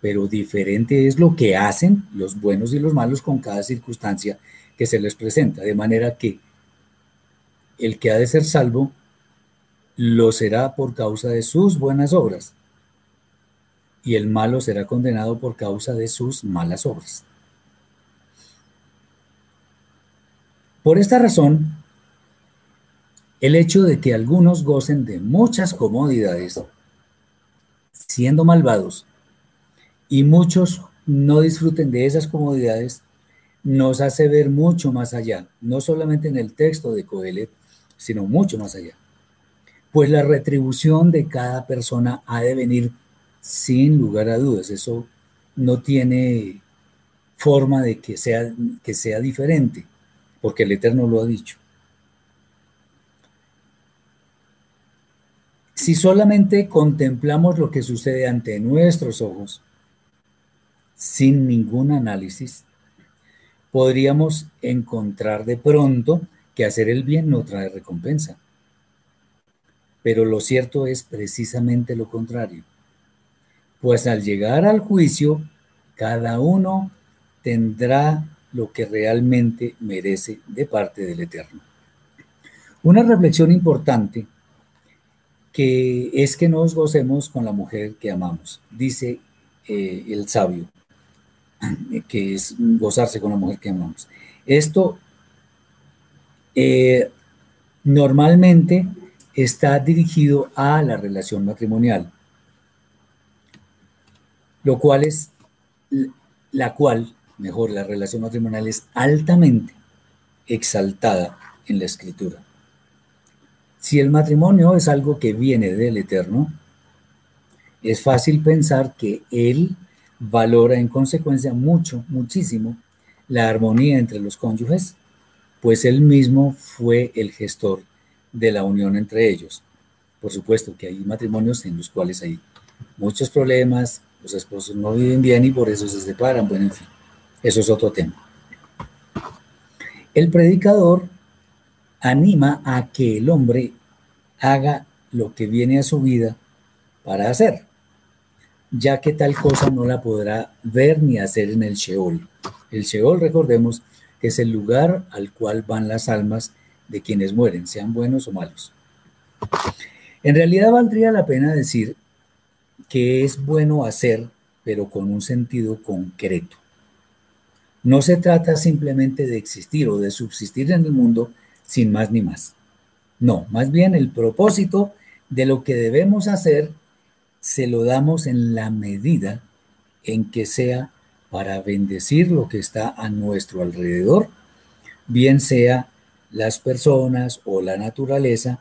S1: Pero diferente es lo que hacen los buenos y los malos con cada circunstancia que se les presenta. De manera que el que ha de ser salvo lo será por causa de sus buenas obras y el malo será condenado por causa de sus malas obras. Por esta razón, el hecho de que algunos gocen de muchas comodidades siendo malvados y muchos no disfruten de esas comodidades, nos hace ver mucho más allá, no solamente en el texto de Coelet, sino mucho más allá. Pues la retribución de cada persona ha de venir sin lugar a dudas. Eso no tiene forma de que sea, que sea diferente, porque el Eterno lo ha dicho. Si solamente contemplamos lo que sucede ante nuestros ojos, sin ningún análisis, podríamos encontrar de pronto que hacer el bien no trae recompensa. Pero lo cierto es precisamente lo contrario. Pues al llegar al juicio, cada uno tendrá lo que realmente merece de parte del Eterno. Una reflexión importante que es que nos gocemos con la mujer que amamos, dice eh, el sabio, que es gozarse con la mujer que amamos. Esto eh, normalmente está dirigido a la relación matrimonial, lo cual es la cual, mejor, la relación matrimonial es altamente exaltada en la escritura. Si el matrimonio es algo que viene del Eterno, es fácil pensar que Él valora en consecuencia mucho, muchísimo, la armonía entre los cónyuges, pues Él mismo fue el gestor de la unión entre ellos. Por supuesto que hay matrimonios en los cuales hay muchos problemas, los esposos no viven bien y por eso se separan, bueno, en fin, eso es otro tema. El predicador anima a que el hombre haga lo que viene a su vida para hacer, ya que tal cosa no la podrá ver ni hacer en el Sheol. El Sheol, recordemos, es el lugar al cual van las almas de quienes mueren, sean buenos o malos. En realidad valdría la pena decir que es bueno hacer, pero con un sentido concreto. No se trata simplemente de existir o de subsistir en el mundo sin más ni más. No, más bien el propósito de lo que debemos hacer se lo damos en la medida en que sea para bendecir lo que está a nuestro alrededor, bien sea las personas o la naturaleza,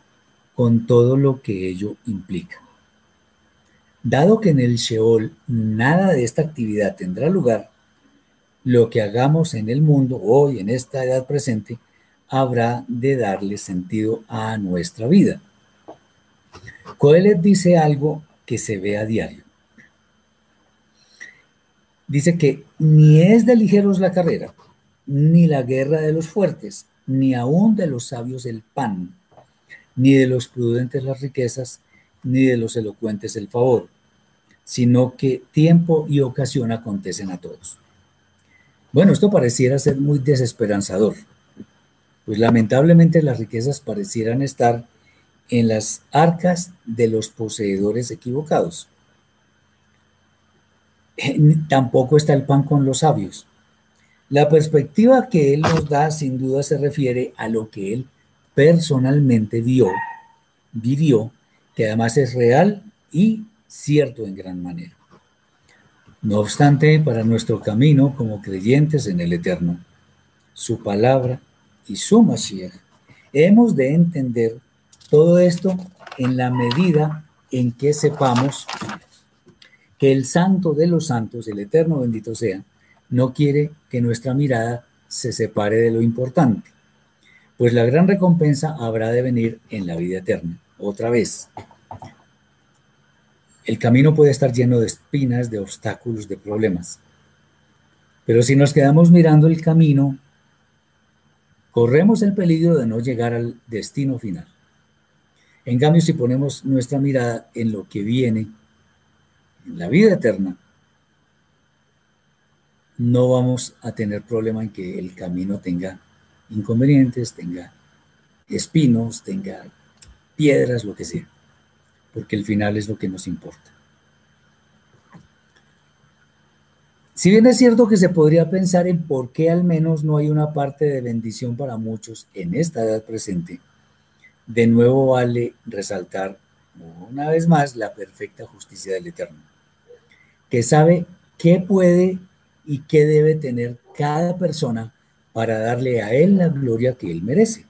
S1: con todo lo que ello implica. Dado que en el Sheol nada de esta actividad tendrá lugar, lo que hagamos en el mundo hoy, en esta edad presente, habrá de darle sentido a nuestra vida. Coelet dice algo que se ve a diario. Dice que ni es de ligeros la carrera, ni la guerra de los fuertes, ni aún de los sabios el pan, ni de los prudentes las riquezas, ni de los elocuentes el favor, sino que tiempo y ocasión acontecen a todos. Bueno, esto pareciera ser muy desesperanzador pues lamentablemente las riquezas parecieran estar en las arcas de los poseedores equivocados. Tampoco está el pan con los sabios. La perspectiva que él nos da sin duda se refiere a lo que él personalmente vio, vivió, que además es real y cierto en gran manera. No obstante, para nuestro camino como creyentes en el Eterno, su palabra y su Mashiach. Hemos de entender todo esto en la medida en que sepamos que el santo de los santos, el eterno bendito sea, no quiere que nuestra mirada se separe de lo importante, pues la gran recompensa habrá de venir en la vida eterna, otra vez. El camino puede estar lleno de espinas, de obstáculos, de problemas, pero si nos quedamos mirando el camino corremos el peligro de no llegar al destino final. En cambio, si ponemos nuestra mirada en lo que viene, en la vida eterna, no vamos a tener problema en que el camino tenga inconvenientes, tenga espinos, tenga piedras, lo que sea, porque el final es lo que nos importa. Si bien es cierto que se podría pensar en por qué al menos no hay una parte de bendición para muchos en esta edad presente, de nuevo vale resaltar una vez más la perfecta justicia del Eterno, que sabe qué puede y qué debe tener cada persona para darle a Él la gloria que Él merece.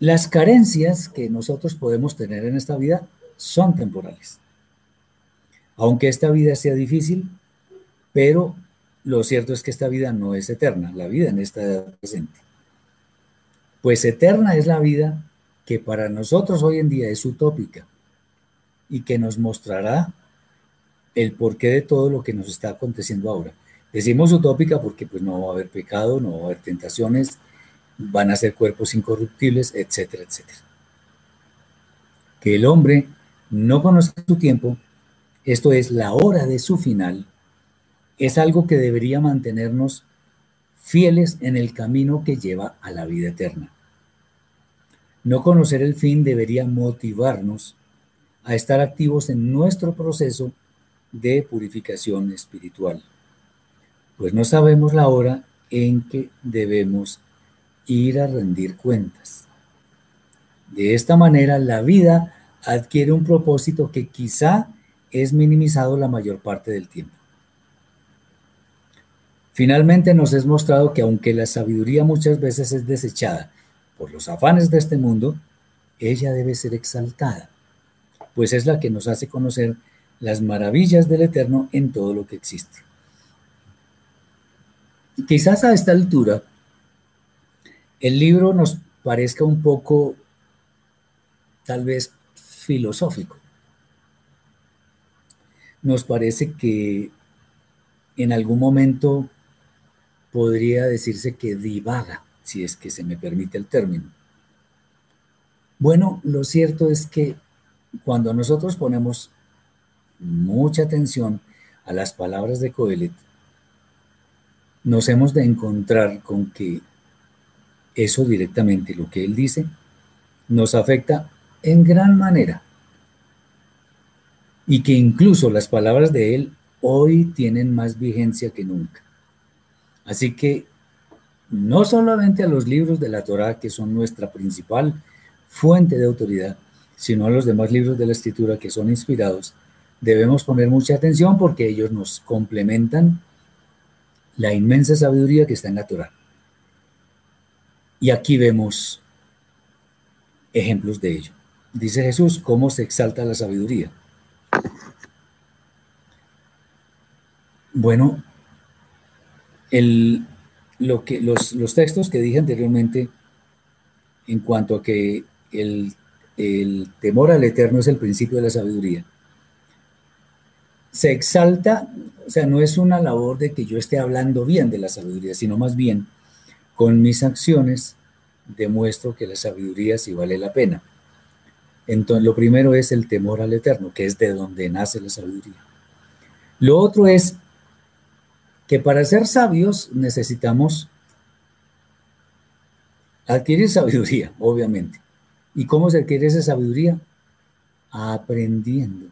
S1: Las carencias que nosotros podemos tener en esta vida son temporales. Aunque esta vida sea difícil, pero lo cierto es que esta vida no es eterna, la vida en esta edad presente. Pues eterna es la vida que para nosotros hoy en día es utópica y que nos mostrará el porqué de todo lo que nos está aconteciendo ahora. Decimos utópica porque pues no va a haber pecado, no va a haber tentaciones, van a ser cuerpos incorruptibles, etcétera, etcétera. Que el hombre no conozca su tiempo, esto es la hora de su final, es algo que debería mantenernos fieles en el camino que lleva a la vida eterna. No conocer el fin debería motivarnos a estar activos en nuestro proceso de purificación espiritual, pues no sabemos la hora en que debemos ir a rendir cuentas. De esta manera, la vida adquiere un propósito que quizá es minimizado la mayor parte del tiempo. Finalmente nos es mostrado que aunque la sabiduría muchas veces es desechada por los afanes de este mundo, ella debe ser exaltada, pues es la que nos hace conocer las maravillas del Eterno en todo lo que existe. Quizás a esta altura el libro nos parezca un poco, tal vez, filosófico. Nos parece que en algún momento podría decirse que divaga, si es que se me permite el término. Bueno, lo cierto es que cuando nosotros ponemos mucha atención a las palabras de Coelet, nos hemos de encontrar con que eso directamente, lo que él dice, nos afecta en gran manera. Y que incluso las palabras de él hoy tienen más vigencia que nunca. Así que no solamente a los libros de la Torá, que son nuestra principal fuente de autoridad, sino a los demás libros de la Escritura que son inspirados, debemos poner mucha atención porque ellos nos complementan la inmensa sabiduría que está en la Torá. Y aquí vemos ejemplos de ello. Dice Jesús, cómo se exalta la sabiduría. Bueno, lo que, los, textos que dije anteriormente en cuanto a que el, el temor al eterno es el principio de la sabiduría, se exalta, o sea, no es una labor de que yo esté hablando bien de la sabiduría, sino más bien con mis acciones demuestro que la sabiduría sí vale la pena. Entonces, lo primero es el temor al eterno, que es de donde nace la sabiduría. Lo otro es que para ser sabios necesitamos adquirir sabiduría, obviamente. ¿Y cómo se adquiere esa sabiduría? Aprendiendo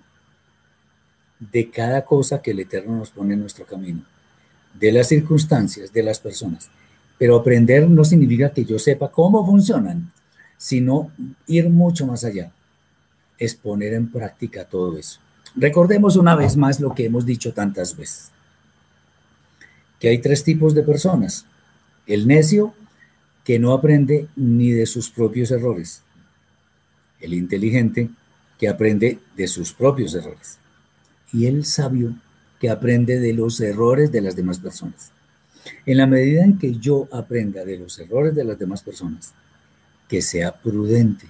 S1: de cada cosa que el Eterno nos pone en nuestro camino, de las circunstancias, de las personas. Pero aprender no significa que yo sepa cómo funcionan, sino ir mucho más allá. Es poner en práctica todo eso. Recordemos una vez más lo que hemos dicho tantas veces que hay tres tipos de personas. El necio, que no aprende ni de sus propios errores. El inteligente, que aprende de sus propios errores. Y el sabio, que aprende de los errores de las demás personas. En la medida en que yo aprenda de los errores de las demás personas, que sea prudente,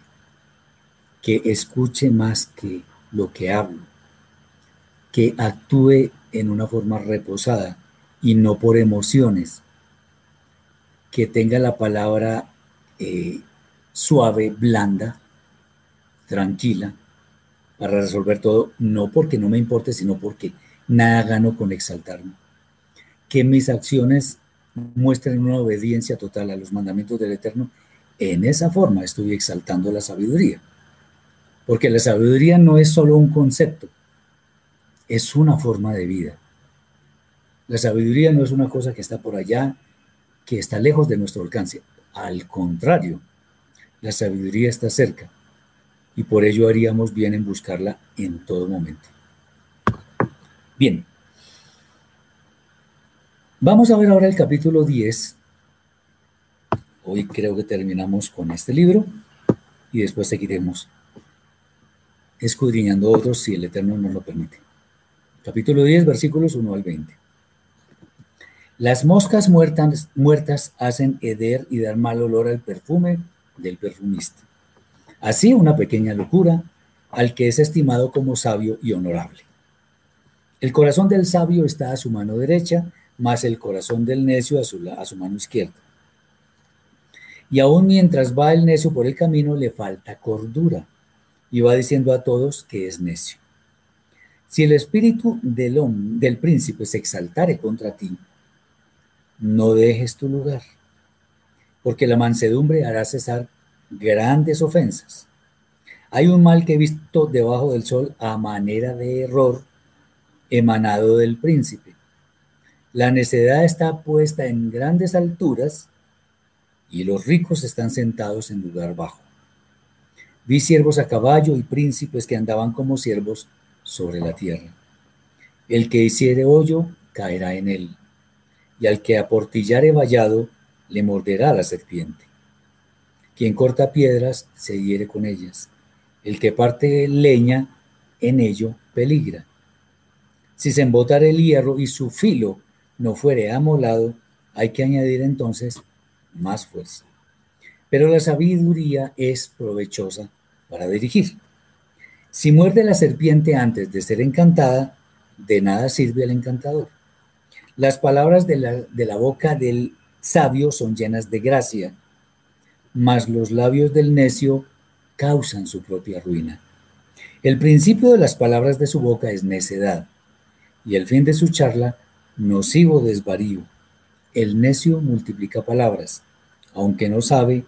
S1: que escuche más que lo que hablo, que actúe en una forma reposada y no por emociones. Que tenga la palabra eh, suave, blanda, tranquila, para resolver todo, no porque no me importe, sino porque nada gano con exaltarme. Que mis acciones muestren una obediencia total a los mandamientos del Eterno. En esa forma estoy exaltando la sabiduría. Porque la sabiduría no es solo un concepto, es una forma de vida. La sabiduría no es una cosa que está por allá, que está lejos de nuestro alcance. Al contrario, la sabiduría está cerca y por ello haríamos bien en buscarla en todo momento. Bien. Vamos a ver ahora el capítulo 10. Hoy creo que terminamos con este libro y después seguiremos escudriñando otros si el Eterno nos lo permite. Capítulo 10, versículos 1 al 20. Las moscas muertas, muertas hacen heder y dar mal olor al perfume del perfumista. Así una pequeña locura al que es estimado como sabio y honorable. El corazón del sabio está a su mano derecha, más el corazón del necio a su, a su mano izquierda. Y aún mientras va el necio por el camino le falta cordura y va diciendo a todos que es necio. Si el espíritu del, del príncipe se exaltare contra ti, no dejes tu lugar, porque la mansedumbre hará cesar grandes ofensas. Hay un mal que he visto debajo del sol a manera de error emanado del príncipe. La necedad está puesta en grandes alturas y los ricos están sentados en lugar bajo. Vi siervos a caballo y príncipes que andaban como siervos sobre la tierra. El que hiciere hoyo caerá en él, y al que aportillare vallado le morderá la serpiente. Quien corta piedras se hiere con ellas. El que parte leña en ello peligra. Si se embotare el hierro y su filo no fuere amolado, hay que añadir entonces más fuerza pero la sabiduría es provechosa para dirigir. Si muerde la serpiente antes de ser encantada, de nada sirve al encantador. Las palabras de la, de la boca del sabio son llenas de gracia, mas los labios del necio causan su propia ruina. El principio de las palabras de su boca es necedad, y el fin de su charla, nocivo desvarío. El necio multiplica palabras, aunque no sabe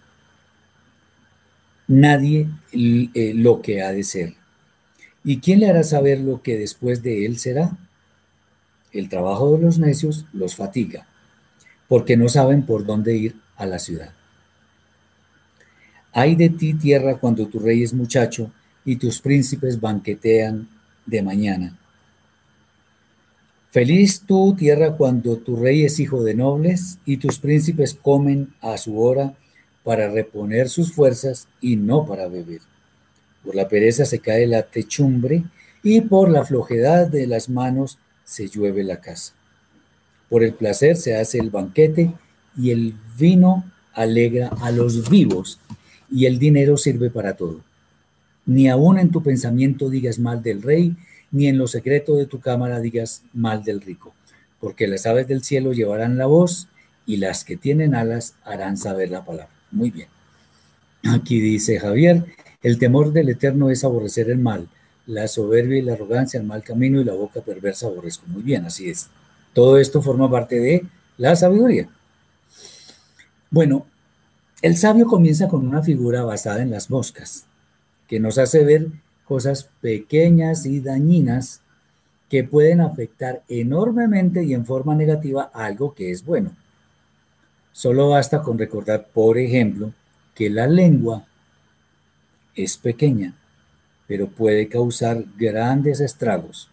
S1: nadie eh, lo que ha de ser. ¿Y quién le hará saber lo que después de él será? El trabajo de los necios los fatiga, porque no saben por dónde ir a la ciudad. Hay de ti tierra cuando tu rey es muchacho y tus príncipes banquetean de mañana. Feliz tú, tierra, cuando tu rey es hijo de nobles y tus príncipes comen a su hora para reponer sus fuerzas y no para beber. Por la pereza se cae la techumbre y por la flojedad de las manos se llueve la casa. Por el placer se hace el banquete y el vino alegra a los vivos y el dinero sirve para todo. Ni aun en tu pensamiento digas mal del rey, ni en lo secreto de tu cámara digas mal del rico, porque las aves del cielo llevarán la voz y las que tienen alas harán saber la palabra. Muy bien. Aquí dice Javier, el temor del Eterno es aborrecer el mal, la soberbia y la arrogancia, el mal camino y la boca perversa aborrezco. Muy bien, así es. Todo esto forma parte de la sabiduría. Bueno, el sabio comienza con una figura basada en las moscas, que nos hace ver cosas pequeñas y dañinas que pueden afectar enormemente y en forma negativa algo que es bueno. Solo basta con recordar, por ejemplo, que la lengua es pequeña, pero puede causar grandes estragos.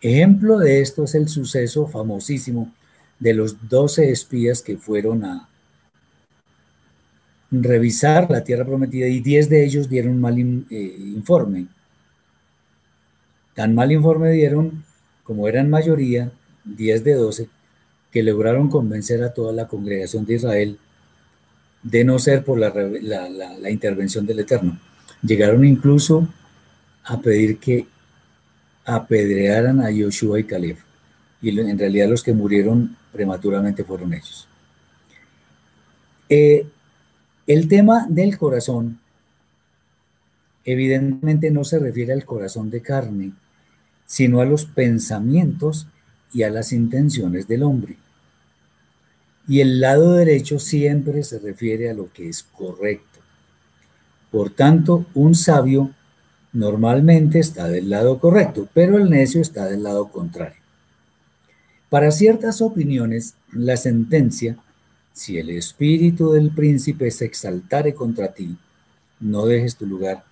S1: Ejemplo de esto es el suceso famosísimo de los doce espías que fueron a revisar la tierra prometida y diez de ellos dieron mal eh, informe. Tan mal informe dieron, como eran mayoría, diez de doce, que lograron convencer a toda la congregación de Israel de no ser por la, intervención del Eterno. Llegaron incluso a pedir que apedrearan a Yoshua y Caleb. Y en realidad los que murieron prematuramente fueron ellos. Eh, el tema del corazón evidentemente no se refiere al corazón de carne, sino a los pensamientos y a las intenciones del hombre. Y el lado derecho siempre se refiere a lo que es correcto. Por tanto, un sabio normalmente está del lado correcto, pero el necio está del lado contrario. Para ciertas opiniones, la sentencia, si el espíritu del príncipe se exaltare contra ti, no dejes tu lugar,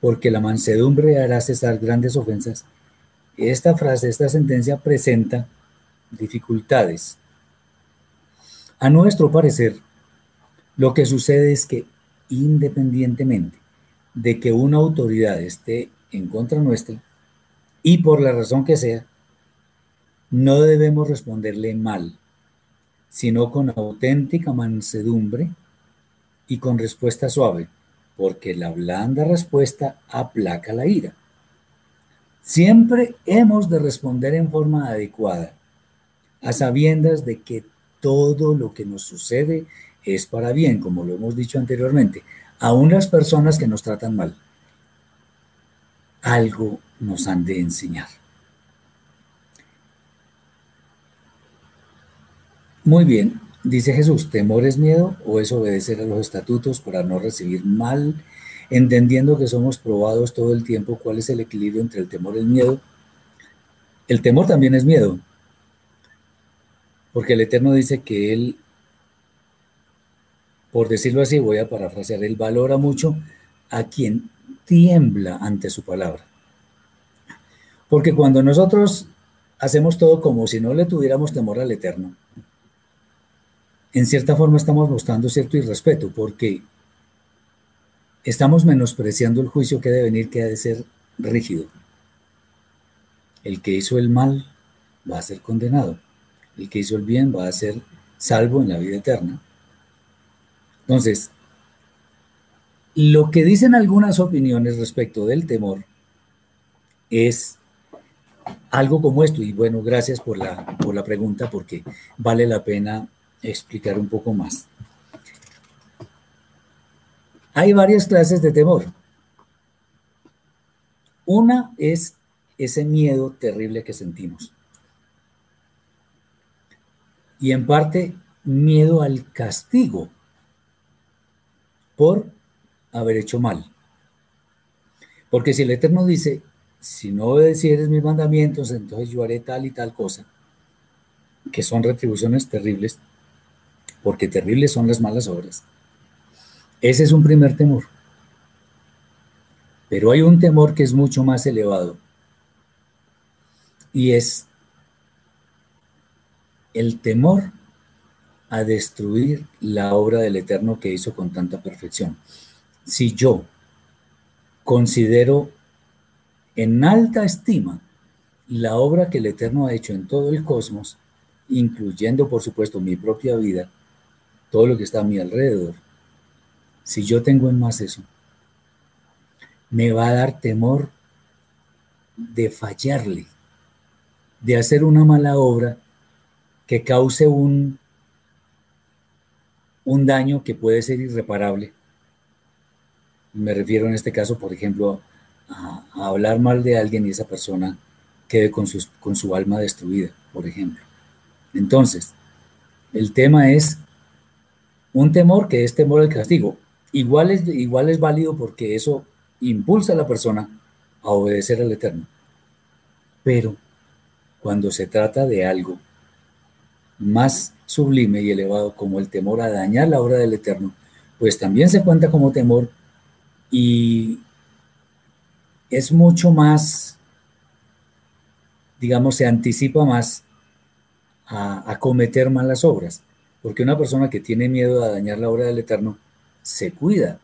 S1: porque la mansedumbre hará cesar grandes ofensas. Esta frase, esta sentencia presenta dificultades. A nuestro parecer, lo que sucede es que independientemente de que una autoridad esté en contra nuestra, y por la razón que sea, no debemos responderle mal, sino con auténtica mansedumbre y con respuesta suave, porque la blanda respuesta aplaca la ira. Siempre hemos de responder en forma adecuada, a sabiendas de que todo lo que nos sucede es para bien, como lo hemos dicho anteriormente, aún las personas que nos tratan mal. Algo nos han de enseñar. Muy bien, dice Jesús, ¿temor es miedo o es obedecer a los estatutos para no recibir mal, entendiendo que somos probados todo el tiempo cuál es el equilibrio entre el temor y el miedo? El temor también es miedo, porque el Eterno dice que Él, por decirlo así, voy a parafrasear, Él valora mucho a quien tiembla ante su palabra. Porque cuando nosotros hacemos todo como si no le tuviéramos temor al Eterno, en cierta forma estamos mostrando cierto irrespeto, porque estamos menospreciando el juicio que debe venir, que ha de ser rígido. El que hizo el mal va a ser condenado. El que hizo el bien va a ser salvo en la vida eterna. Entonces, lo que dicen algunas opiniones respecto del temor es algo como esto. Y bueno, gracias por la, por la pregunta porque vale la pena explicar un poco más. Hay varias clases de temor. Una es ese miedo terrible que sentimos. Y en parte miedo al castigo por haber hecho mal. Porque si el Eterno dice, si no obedecieres mis mandamientos, entonces yo haré tal y tal cosa, que son retribuciones terribles, porque terribles son las malas obras. Ese es un primer temor. Pero hay un temor que es mucho más elevado y es el temor a destruir la obra del Eterno que hizo con tanta perfección. Si yo considero en alta estima la obra que el Eterno ha hecho en todo el cosmos, incluyendo por supuesto mi propia vida, todo lo que está a mi alrededor, si yo tengo en más eso, me va a dar temor de fallarle, de hacer una mala obra que cause un, un daño que puede ser irreparable. Me refiero en este caso, por ejemplo, a, hablar mal de alguien y esa persona quede con, con su alma destruida, por ejemplo. Entonces, el tema es un temor que es temor al castigo. Igual es, igual es válido porque eso impulsa a la persona a obedecer al Eterno. Pero cuando se trata de algo más sublime y elevado como el temor a dañar la obra del Eterno, pues también se cuenta como temor y es mucho más, digamos, se anticipa más a, a cometer malas obras. Porque una persona que tiene miedo a dañar la obra del Eterno se cuida,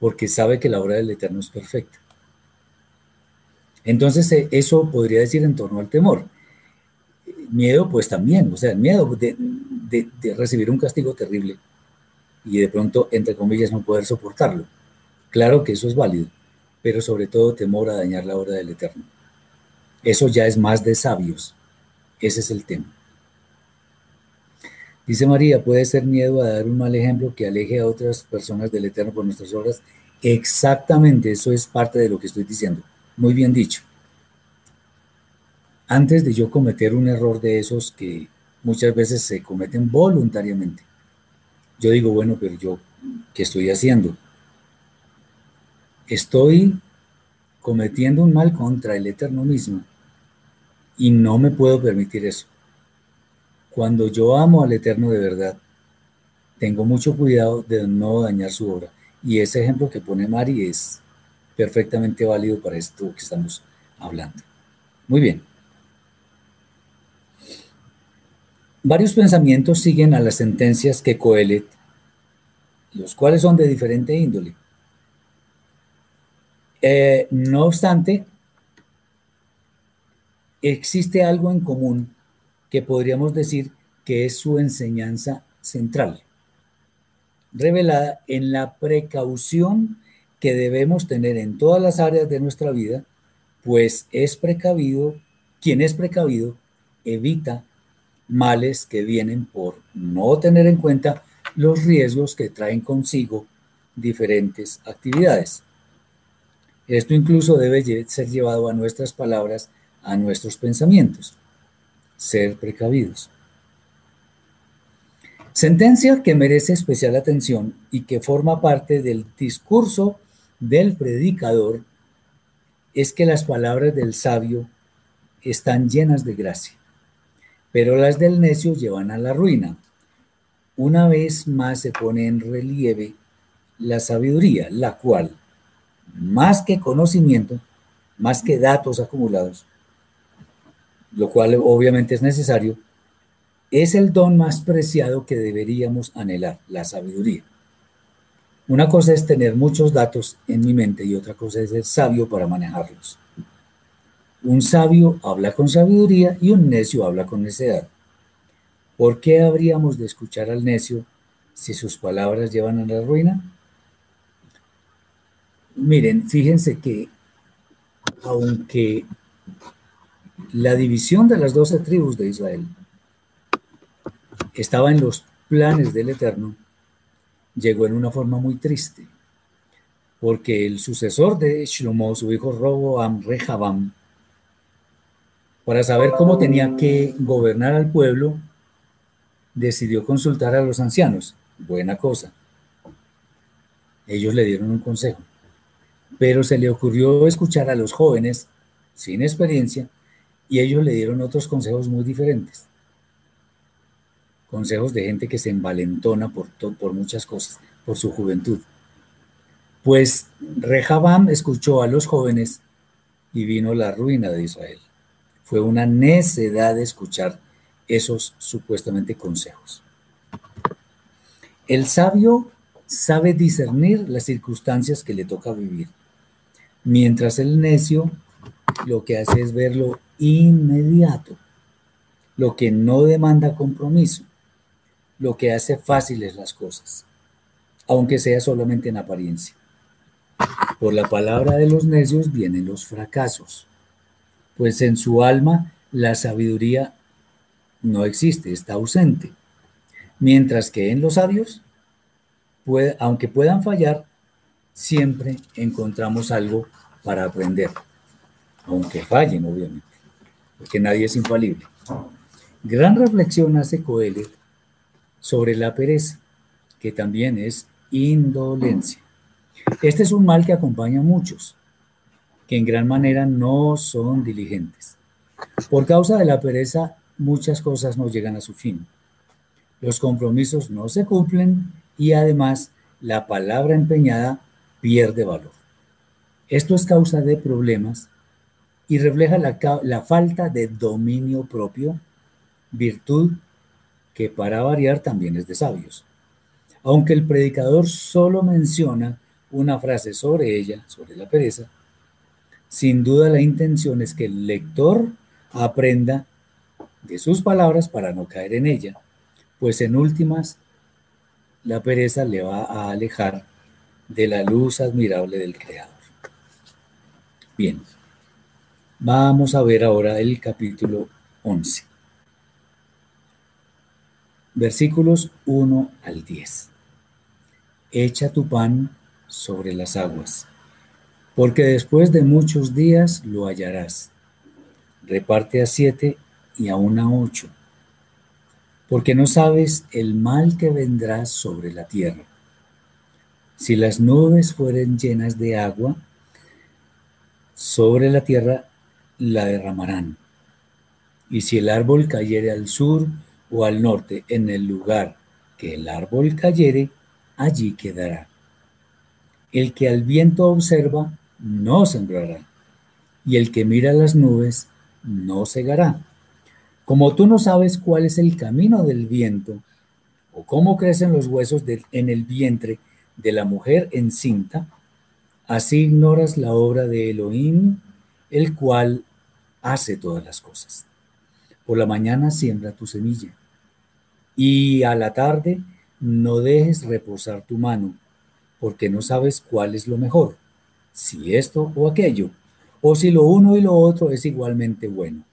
S1: porque sabe que la obra del Eterno es perfecta. Entonces, eh, eso podría decir en torno al temor. Miedo, pues también, o sea, miedo de, de recibir un castigo terrible y de pronto, entre comillas, no poder soportarlo. Claro que eso es válido, pero sobre todo temor a dañar la obra del Eterno. Eso ya es más de sabios. Ese es el tema. Dice María, puede ser miedo a dar un mal ejemplo que aleje a otras personas del Eterno por nuestras obras. Exactamente, eso es parte de lo que estoy diciendo. Muy bien dicho. Antes de yo cometer un error de esos que muchas veces se cometen voluntariamente, yo digo, bueno, pero yo, ¿qué estoy haciendo? Estoy cometiendo un mal contra el Eterno mismo y no me puedo permitir eso. Cuando yo amo al Eterno de verdad, tengo mucho cuidado de no dañar su obra. Y ese ejemplo que pone Mari es perfectamente válido para esto que estamos hablando. Muy bien. Varios pensamientos siguen a las sentencias que Coelet, los cuales son de diferente índole. Eh, no obstante, existe algo en común que podríamos decir que es su enseñanza central, revelada en la precaución que debemos tener en todas las áreas de nuestra vida, pues es precavido, quien es precavido evita males que vienen por no tener en cuenta los riesgos que traen consigo diferentes actividades. Esto incluso debe ser llevado a nuestras palabras, a nuestros pensamientos. Ser precavidos. Sentencia que merece especial atención y que forma parte del discurso del predicador es que las palabras del sabio están llenas de gracia pero las del necio llevan a la ruina. Una vez más se pone en relieve la sabiduría, la cual, más que conocimiento, más que datos acumulados, lo cual obviamente es necesario, es el don más preciado que deberíamos anhelar, la sabiduría. Una cosa es tener muchos datos en mi mente y otra cosa es ser sabio para manejarlos. Un sabio habla con sabiduría y un necio habla con necedad. ¿Por qué habríamos de escuchar al necio si sus palabras llevan a la ruina? Miren, fíjense que aunque la división de las doce tribus de Israel estaba en los planes del Eterno, llegó en una forma muy triste, porque el sucesor de Shlomo, su hijo Roboam Rehabam, para saber cómo tenía que gobernar al pueblo, decidió consultar a los ancianos. Buena cosa. Ellos le dieron un consejo. Pero se le ocurrió escuchar a los jóvenes sin experiencia y ellos le dieron otros consejos muy diferentes. Consejos de gente que se envalentona por, por muchas cosas, por su juventud. Pues Rehabam escuchó a los jóvenes y vino la ruina de Israel. Fue una necedad escuchar esos supuestamente consejos. El sabio sabe discernir las circunstancias que le toca vivir, mientras el necio lo que hace es ver lo inmediato, lo que no demanda compromiso, lo que hace fáciles las cosas, aunque sea solamente en apariencia. Por la palabra de los necios vienen los fracasos. Pues en su alma la sabiduría no existe, está ausente. Mientras que en los sabios, aunque puedan fallar, siempre encontramos algo para aprender, aunque fallen, obviamente, porque nadie es infalible. Gran reflexión hace Coelet sobre la pereza, que también es indolencia. Este es un mal que acompaña a muchos, que en gran manera no son diligentes. Por causa de la pereza, muchas cosas no llegan a su fin. Los compromisos no se cumplen y además la palabra empeñada pierde valor. Esto es causa de problemas y refleja la, falta de dominio propio, virtud que para variar también es de sabios. Aunque el predicador solo menciona una frase sobre ella, sobre la pereza, sin duda la intención es que el lector aprenda de sus palabras para no caer en ella, pues en últimas la pereza le va a alejar de la luz admirable del Creador. Bien, vamos a ver ahora el capítulo 11. Versículos 1 al 10. Echa tu pan sobre las aguas porque después de muchos días lo hallarás. Reparte a siete y a ocho, porque no sabes el mal que vendrá sobre la tierra. Si las nubes fueren llenas de agua, sobre la tierra la derramarán. Y si el árbol cayere al sur o al norte, en el lugar que el árbol cayere, allí quedará. El que al viento observa, no sembrará, y el que mira las nubes no cegará. Como tú no sabes cuál es el camino del viento o cómo crecen los huesos en el vientre de la mujer encinta, así ignoras la obra de Elohim, el cual hace todas las cosas. Por la mañana siembra tu semilla y a la tarde no dejes reposar tu mano, porque no sabes cuál es lo mejor, si esto o aquello, o si lo uno y lo otro es igualmente bueno.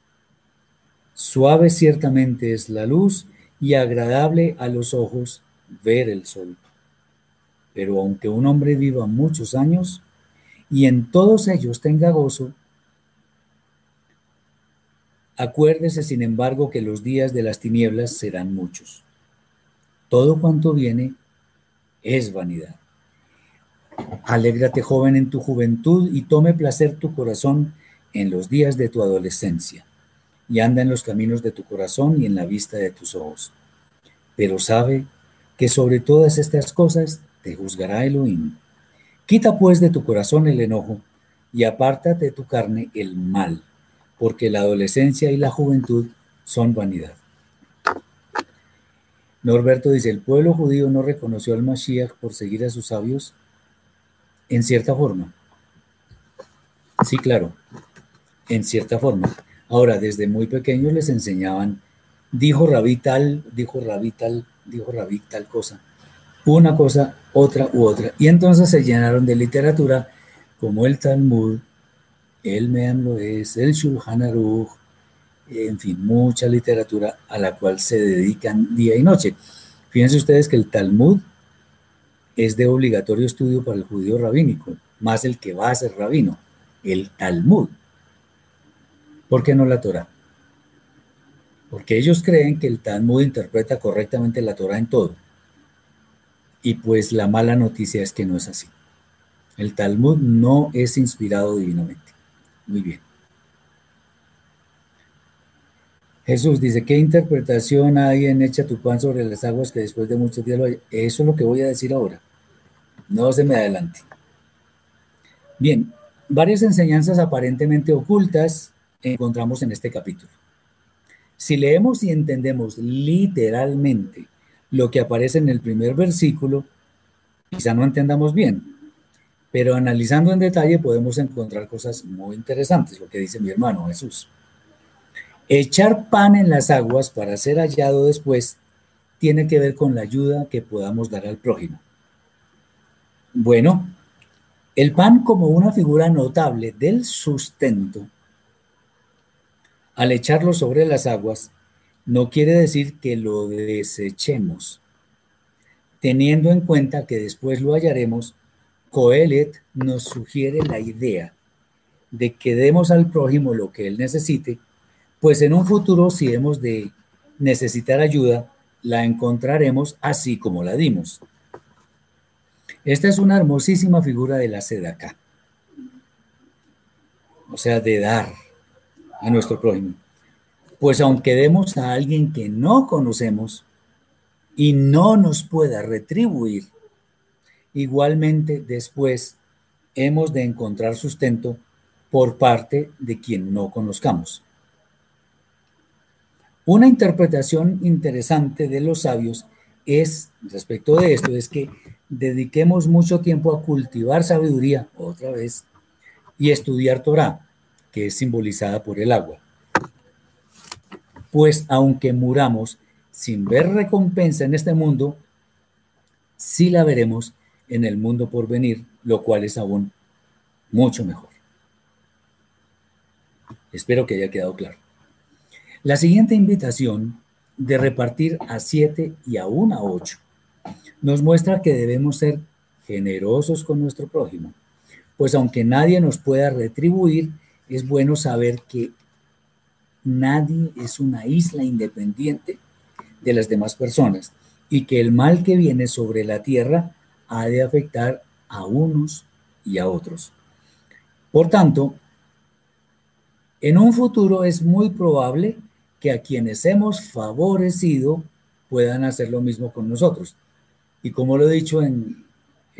S1: Suave ciertamente es la luz y agradable a los ojos ver el sol. Pero aunque un hombre viva muchos años y en todos ellos tenga gozo, acuérdese sin embargo que los días de las tinieblas serán muchos. Todo cuanto viene es vanidad. Alégrate joven en tu juventud y tome placer tu corazón en los días de tu adolescencia, y anda en los caminos de tu corazón y en la vista de tus ojos. Pero sabe que sobre todas estas cosas te juzgará Elohim. Quita pues de tu corazón el enojo y apártate de tu carne el mal, porque la adolescencia y la juventud son vanidad. Norberto dice, el pueblo judío no reconoció al Mashiach por seguir a sus sabios en cierta forma. Sí, claro, en cierta forma. Ahora, desde muy pequeños les enseñaban, dijo rabí tal, dijo rabí tal, dijo rabí tal cosa, una cosa, otra u otra. Y entonces se llenaron de literatura como el Talmud, el Meam es, el Shulchan Aruch, en fin, mucha literatura a la cual se dedican día y noche. Fíjense ustedes que el Talmud es de obligatorio estudio para el judío rabínico, más el que va a ser rabino, el Talmud. ¿Por qué no la Torah? Porque ellos creen que el Talmud interpreta correctamente la Torah en todo. Y pues la mala noticia es que no es así. El Talmud no es inspirado divinamente. Muy bien. Jesús dice, ¿qué interpretación hay en Echa tu pan sobre las aguas que después de muchos días lo hay? Eso es lo que voy a decir ahora. No se me adelante. Bien, varias enseñanzas aparentemente ocultas encontramos en este capítulo. Si leemos y entendemos literalmente lo que aparece en el primer versículo, quizá no entendamos bien, pero analizando en detalle podemos encontrar cosas muy interesantes, lo que dice mi hermano Jesús. Echar pan en las aguas para ser hallado después tiene que ver con la ayuda que podamos dar al prójimo. Bueno, el pan como una figura notable del sustento, al echarlo sobre las aguas, no quiere decir que lo desechemos. Teniendo en cuenta que después lo hallaremos, Coelet nos sugiere la idea de que demos al prójimo lo que él necesite pues en un futuro si hemos de necesitar ayuda, la encontraremos así como la dimos. Esta es una hermosísima figura de la acá. o sea, de dar a nuestro prójimo. Pues aunque demos a alguien que no conocemos y no nos pueda retribuir, igualmente después hemos de encontrar sustento por parte de quien no conozcamos. Una interpretación interesante de los sabios es, respecto de esto, es que dediquemos mucho tiempo a cultivar sabiduría, otra vez, y estudiar Torah, que es simbolizada por el agua. Pues aunque muramos sin ver recompensa en este mundo, sí la veremos en el mundo por venir, lo cual es aún mucho mejor. Espero que haya quedado claro. La siguiente invitación de repartir a siete y aún a ocho nos muestra que debemos ser generosos con nuestro prójimo, pues aunque nadie nos pueda retribuir, es bueno saber que nadie es una isla independiente de las demás personas y que el mal que viene sobre la tierra ha de afectar a unos y a otros. Por tanto, en un futuro es muy probable que a quienes hemos favorecido puedan hacer lo mismo con nosotros. Y como lo he dicho en,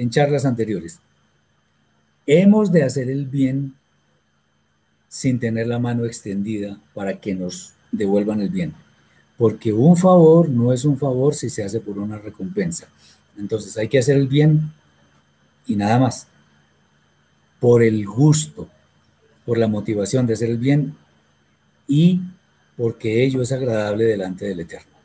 S1: charlas anteriores, hemos de hacer el bien sin tener la mano extendida para que nos devuelvan el bien. Porque un favor no es un favor si se hace por una recompensa. Entonces hay que hacer el bien y nada más. Por el gusto, por la motivación de hacer el bien y porque ello es agradable delante del Eterno.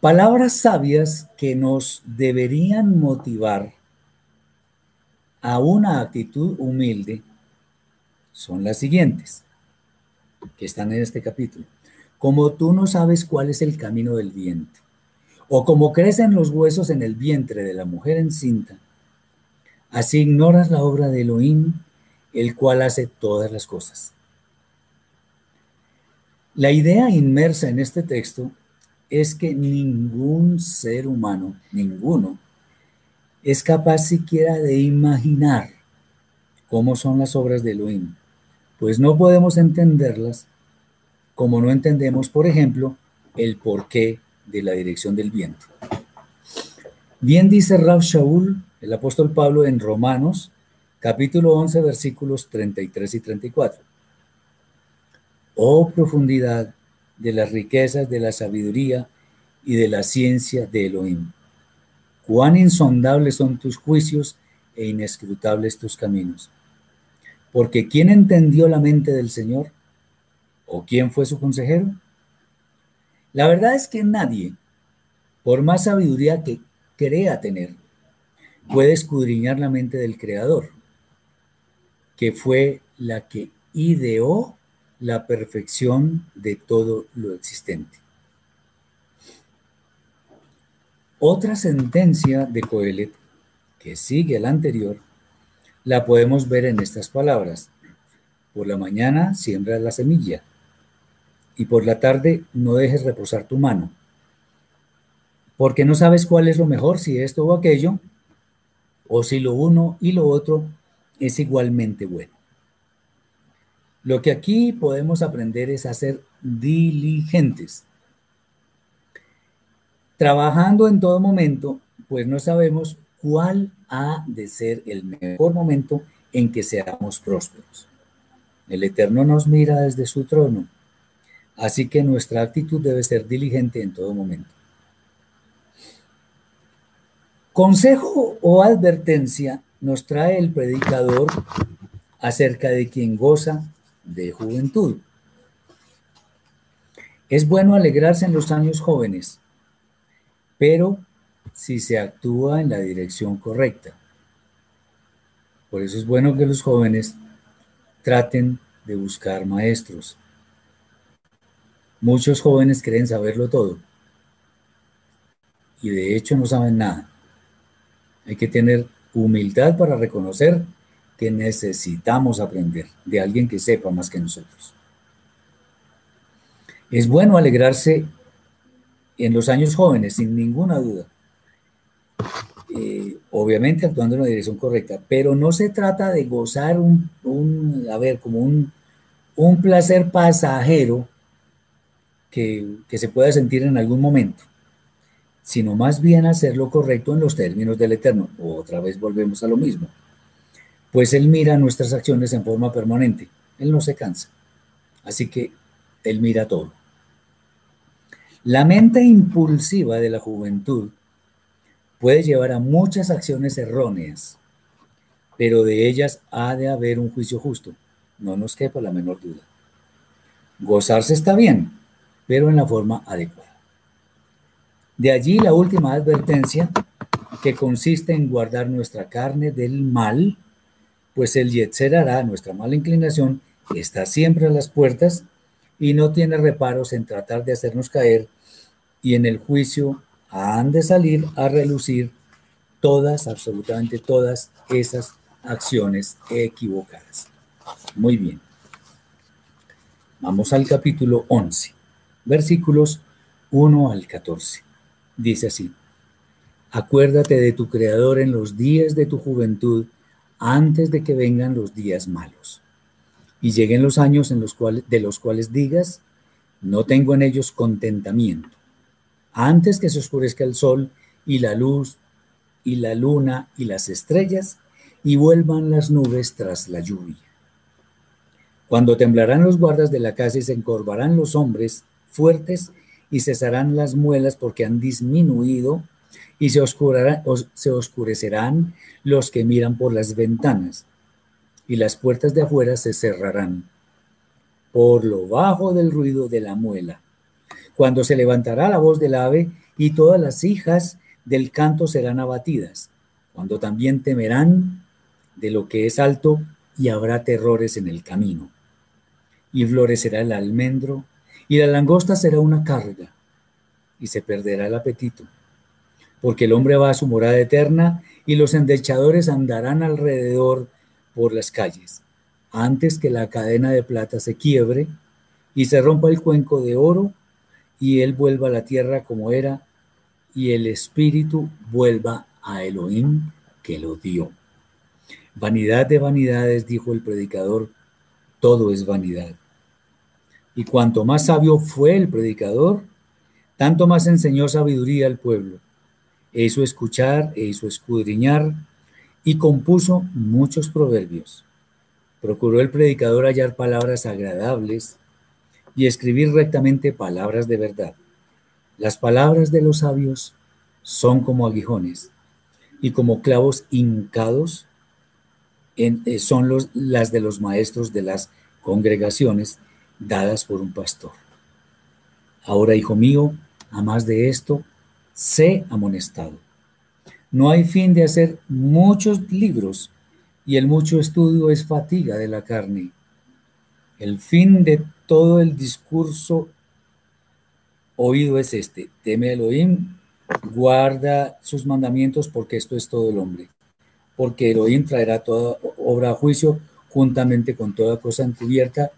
S1: Palabras sabias que nos deberían motivar a una actitud humilde son las siguientes, que están en este capítulo. Como tú no sabes cuál es el camino del vientre, o como crecen los huesos en el vientre de la mujer encinta, así ignoras la obra de Elohim, el cual hace todas las cosas. La idea inmersa en este texto es que ningún ser humano, ninguno, es capaz siquiera de imaginar cómo son las obras de Elohim, pues no podemos entenderlas como no entendemos, por ejemplo, el porqué de la dirección del viento. Bien dice Rav Shaul, el apóstol Pablo en Romanos, capítulo 11, versículos 33 y 34. Oh profundidad de las riquezas de la sabiduría y de la ciencia de Elohim. Cuán insondables son tus juicios e inescrutables tus caminos. Porque ¿quién entendió la mente del Señor? ¿O quién fue su consejero? La verdad es que nadie, por más sabiduría que crea tener, puede escudriñar la mente del Creador, que fue la que ideó la perfección de todo lo existente. Otra sentencia de Coelet, que sigue a la anterior, la podemos ver en estas palabras. Por la mañana siembra la semilla y por la tarde no dejes reposar tu mano, porque no sabes cuál es lo mejor, si esto o aquello, o si lo uno y lo otro es igualmente bueno. Lo que aquí podemos aprender es a ser diligentes. Trabajando en todo momento, pues no sabemos cuál ha de ser el mejor momento en que seamos prósperos. El Eterno nos mira desde su trono, así que nuestra actitud debe ser diligente en todo momento. Consejo o advertencia nos trae el predicador acerca de quien goza de juventud. Es bueno alegrarse en los años jóvenes, pero si se actúa en la dirección correcta. Por eso es bueno que los jóvenes traten de buscar maestros. Muchos jóvenes creen saberlo todo y de hecho no saben nada. Hay que tener humildad para reconocer que necesitamos aprender de alguien que sepa más que nosotros. Es bueno alegrarse en los años jóvenes, sin ninguna duda. Eh, obviamente actuando en la dirección correcta, pero no se trata de gozar un, a ver, como un, un placer pasajero que, se pueda sentir en algún momento, sino más bien hacer lo correcto en los términos del Eterno. Otra vez volvemos a lo mismo pues Él mira nuestras acciones en forma permanente. Él no se cansa. Así que Él mira todo. La mente impulsiva de la juventud puede llevar a muchas acciones erróneas, pero de ellas ha de haber un juicio justo. No nos quepa la menor duda. Gozarse está bien, pero en la forma adecuada. De allí la última advertencia que consiste en guardar nuestra carne del mal pues el Yetzer hará, nuestra mala inclinación, está siempre a las puertas y no tiene reparos en tratar de hacernos caer y en el juicio han de salir a relucir todas, absolutamente todas esas acciones equivocadas. Muy bien. Vamos al capítulo 11, versículos 1 al 14. Dice así, acuérdate de tu Creador en los días de tu juventud antes de que vengan los días malos y lleguen los años en los cuales, de los cuales digas, no tengo en ellos contentamiento, antes que se oscurezca el sol y la luz y la luna y las estrellas y vuelvan las nubes tras la lluvia. Cuando temblarán los guardas de la casa y se encorvarán los hombres fuertes y cesarán las muelas porque han disminuido y se, se oscurecerán los que miran por las ventanas y las puertas de afuera se cerrarán por lo bajo del ruido de la muela. Cuando se levantará la voz del ave y todas las hijas del canto serán abatidas, cuando también temerán de lo que es alto y habrá terrores en el camino. Y florecerá el almendro y la langosta será una carga y se perderá el apetito, porque el hombre va a su morada eterna y los endechadores andarán alrededor por las calles antes que la cadena de plata se quiebre y se rompa el cuenco de oro y él vuelva a la tierra como era y el espíritu vuelva a Elohim que lo dio. Vanidad de vanidades, dijo el predicador, todo es vanidad. Y cuanto más sabio fue el predicador, tanto más enseñó sabiduría al pueblo. E hizo escuchar, e hizo escudriñar, y compuso muchos proverbios. Procuró el predicador hallar palabras agradables y escribir rectamente palabras de verdad. Las palabras de los sabios son como aguijones y como clavos hincados eh, son los, las de los maestros de las congregaciones dadas por un pastor. Ahora, hijo mío, a más de esto, sé amonestado. No hay fin de hacer muchos libros y el mucho estudio es fatiga de la carne. El fin de todo el discurso oído es este, teme Elohim, guarda sus mandamientos porque esto es todo el hombre, porque Elohim traerá toda obra a juicio juntamente con toda cosa encubierta,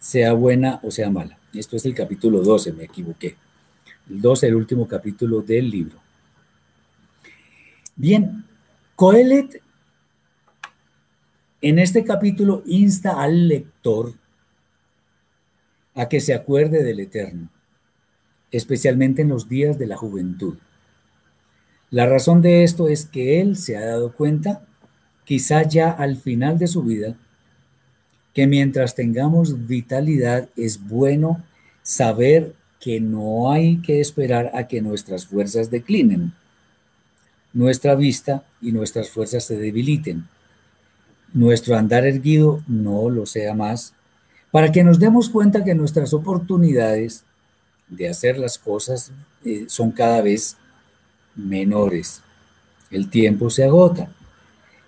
S1: sea buena o sea mala. Esto es el capítulo 12, me equivoqué. El 12, el último capítulo del libro. Bien, Coelet en este capítulo insta al lector a que se acuerde del Eterno, especialmente en los días de la juventud. La razón de esto es que él se ha dado cuenta, quizá ya al final de su vida, que mientras tengamos vitalidad es bueno saber que no hay que esperar a que nuestras fuerzas declinen, nuestra vista y nuestras fuerzas se debiliten nuestro andar erguido no lo sea más, para que nos demos cuenta que nuestras oportunidades de hacer las cosas eh, son cada vez menores. El tiempo se agota.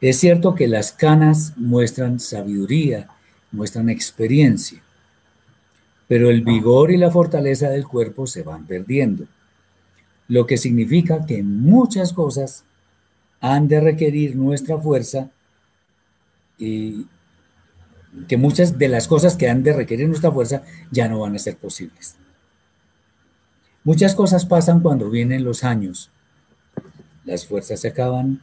S1: Es cierto que las canas muestran sabiduría, muestran experiencia, pero el vigor y la fortaleza del cuerpo se van perdiendo, lo que significa que muchas cosas han de requerir nuestra fuerza y que muchas de las cosas que han de requerir nuestra fuerza ya no van a ser posibles. Muchas cosas pasan cuando vienen los años. Las fuerzas se acaban,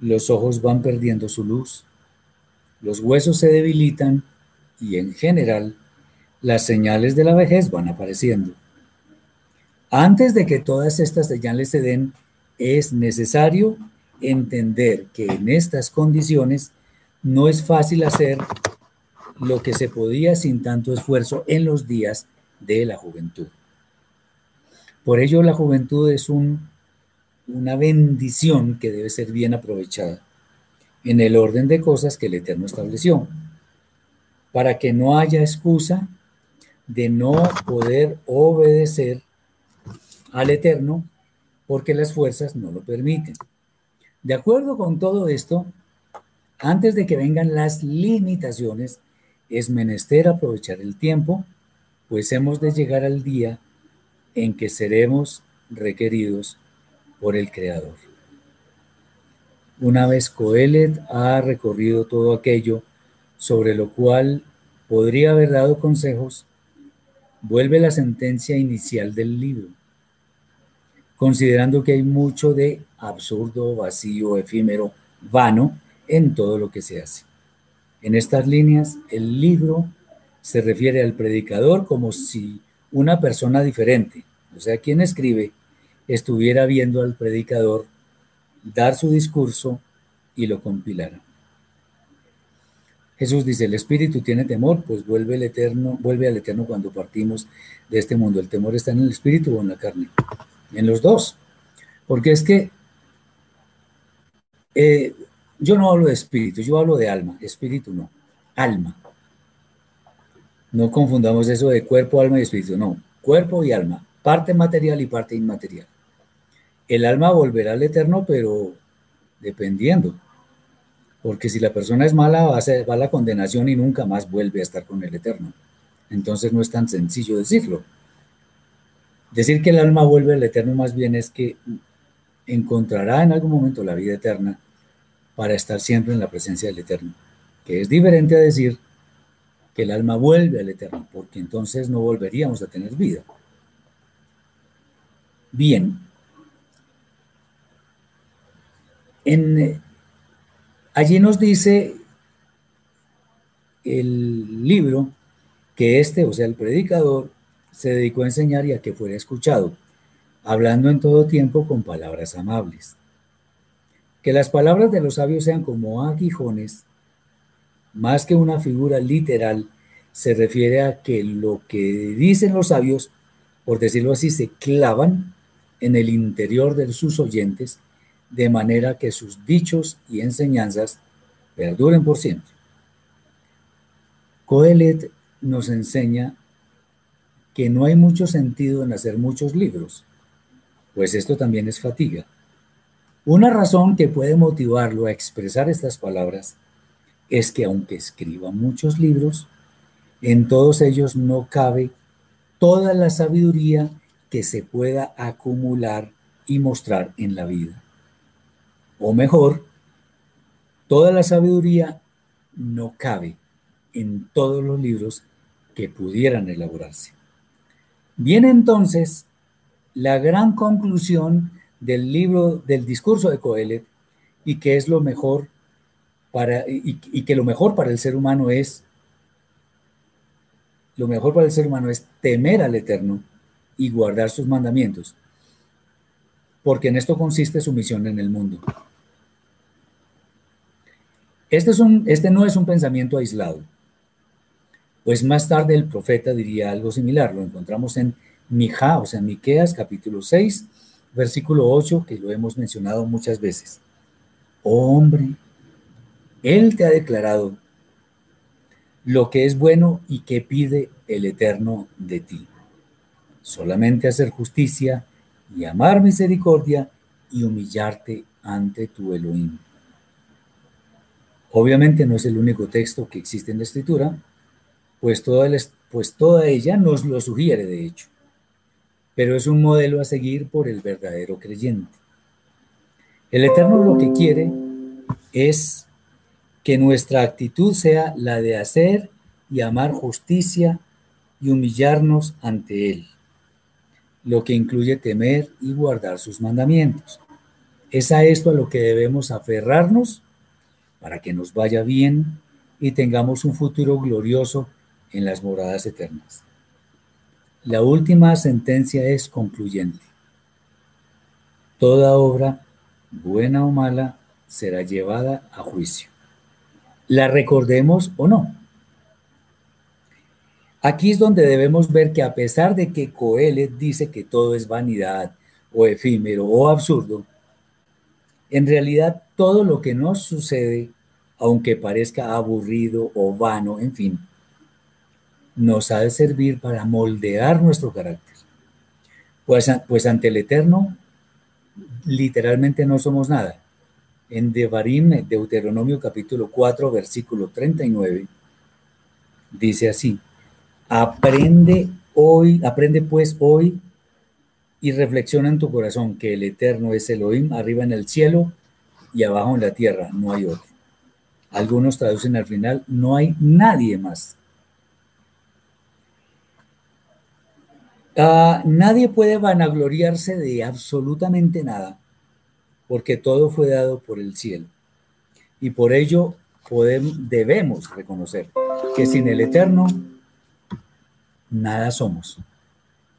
S1: los ojos van perdiendo su luz, los huesos se debilitan y en general las señales de la vejez van apareciendo. Antes de que todas estas señales se den, es necesario entender que en estas condiciones no es fácil hacer lo que se podía sin tanto esfuerzo en los días de la juventud. Por ello la juventud es un, una bendición que debe ser bien aprovechada en el orden de cosas que el Eterno estableció, para que no haya excusa de no poder obedecer al Eterno porque las fuerzas no lo permiten. De acuerdo con todo esto, antes de que vengan las limitaciones, es menester aprovechar el tiempo, pues hemos de llegar al día en que seremos requeridos por el Creador. Una vez Coelet ha recorrido todo aquello sobre lo cual podría haber dado consejos, vuelve la sentencia inicial del libro, considerando que hay mucho de absurdo, vacío, efímero, vano, en todo lo que se hace. En estas líneas, el libro se refiere al predicador como si una persona diferente, o sea, quien escribe, estuviera viendo al predicador dar su discurso y lo compilara. Jesús dice, el espíritu tiene temor, pues vuelve, el eterno, vuelve al eterno cuando partimos de este mundo. ¿El temor está en el espíritu o en la carne? En los dos. Porque es que eh, yo no hablo de espíritu, yo hablo de alma. Espíritu no, alma. No confundamos eso de cuerpo, alma y espíritu, no. Cuerpo y alma, parte material y parte inmaterial. El alma volverá al eterno, pero dependiendo. Porque si la persona es mala, va a, va a la condenación y nunca más vuelve a estar con el eterno. Entonces no es tan sencillo decirlo. Decir que el alma vuelve al eterno más bien es que encontrará en algún momento la vida eterna para estar siempre en la presencia del eterno. Que es diferente a decir que el alma vuelve al eterno, porque entonces no volveríamos a tener vida. Bien. Allí nos dice el libro que este, o sea, el predicador, se dedicó a enseñar y a que fuera escuchado, hablando en todo tiempo con palabras amables. Que las palabras de los sabios sean como aguijones más que una figura literal, se refiere a que lo que dicen los sabios, por decirlo así, se clavan en el interior de sus oyentes, de manera que sus dichos y enseñanzas perduren por siempre. Coelet nos enseña que no hay mucho sentido en hacer muchos libros, pues esto también es fatiga. Una razón que puede motivarlo a expresar estas palabras es que aunque escriba muchos libros, en todos ellos no cabe toda la sabiduría que se pueda acumular y mostrar en la vida. O mejor, toda la sabiduría no cabe en todos los libros que pudieran elaborarse. Viene entonces la gran conclusión del libro del discurso de Coelet y que es lo mejor y, que lo mejor para el ser humano es, lo mejor para el ser humano es temer al Eterno y guardar sus mandamientos, porque en esto consiste su misión en el mundo. Este, es un, este no es un pensamiento aislado, pues más tarde el profeta diría algo similar, lo encontramos en Mijá, o sea, Miqueas capítulo 6, versículo 8, que lo hemos mencionado muchas veces. hombre, él te ha declarado lo que es bueno y que pide el Eterno de ti. Solamente hacer justicia y amar misericordia y humillarte ante tu Elohim. Obviamente no es el único texto que existe en la escritura, pues toda, pues toda ella nos lo sugiere de hecho, pero es un modelo a seguir por el verdadero creyente. El Eterno lo que quiere es que nuestra actitud sea la de hacer y amar justicia y humillarnos ante Él, lo que incluye temer y guardar sus mandamientos. Es a esto a lo que debemos aferrarnos para que nos vaya bien y tengamos un futuro glorioso en las moradas eternas. La última sentencia es concluyente. Toda obra, buena o mala, será llevada a juicio la recordemos o no. Aquí es donde debemos ver que a pesar de que Coelet dice que todo es vanidad o efímero o absurdo, en realidad todo lo que nos sucede, aunque parezca aburrido o vano, en fin, nos ha de servir para moldear nuestro carácter. Pues, pues ante el Eterno, literalmente no somos nada en Devarim, Deuteronomio capítulo 4, versículo 39, dice así, aprende hoy, aprende pues hoy y reflexiona en tu corazón que el Eterno es Elohim arriba en el cielo y abajo en la tierra, no hay otro. Algunos traducen al final, no hay nadie más. Ah, nadie puede vanagloriarse de absolutamente nada porque todo fue dado por el cielo. Y por ello podemos, debemos reconocer que sin el Eterno nada somos.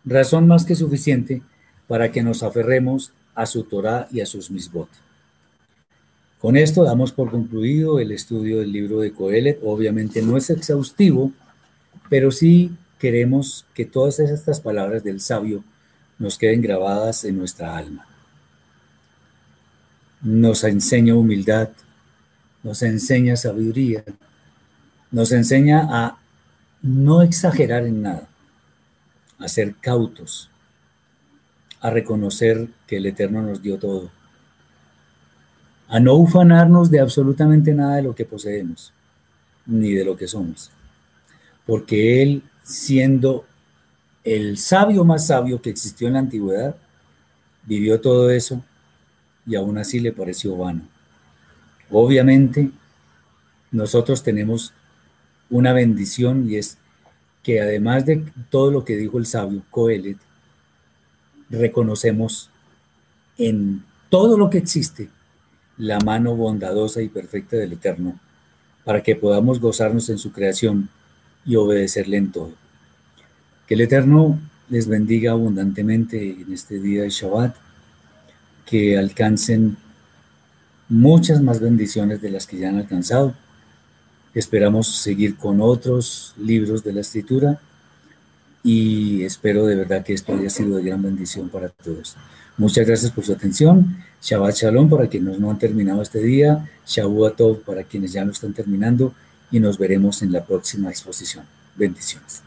S1: Razón más que suficiente para que nos aferremos a su Torah y a sus misbot. Con esto damos por concluido el estudio del libro de Coelet. Obviamente no es exhaustivo, pero sí queremos que todas estas palabras del sabio nos queden grabadas en nuestra alma. Nos enseña humildad, nos enseña sabiduría, nos enseña a no exagerar en nada, a ser cautos, a reconocer que el Eterno nos dio todo a no ufanarnos de absolutamente nada de lo que poseemos, ni de lo que somos. Porque Él, siendo el sabio más sabio que existió en la antigüedad, vivió todo eso y aún así le pareció vano. Obviamente, nosotros tenemos una bendición y es que además de todo lo que dijo el sabio Coelet, reconocemos en todo lo que existe la mano bondadosa y perfecta del Eterno, para que podamos gozarnos en su creación y obedecerle en todo. Que el Eterno les bendiga abundantemente en este día de Shabbat, que alcancen muchas más bendiciones de las que ya han alcanzado. Esperamos seguir con otros libros de la escritura y espero de verdad que esto haya sido de gran bendición para todos. Muchas gracias por su atención. Shabbat Shalom para quienes no han terminado este día. Shavuot Tov para quienes ya lo están terminando. Y nos veremos en la próxima exposición. Bendiciones.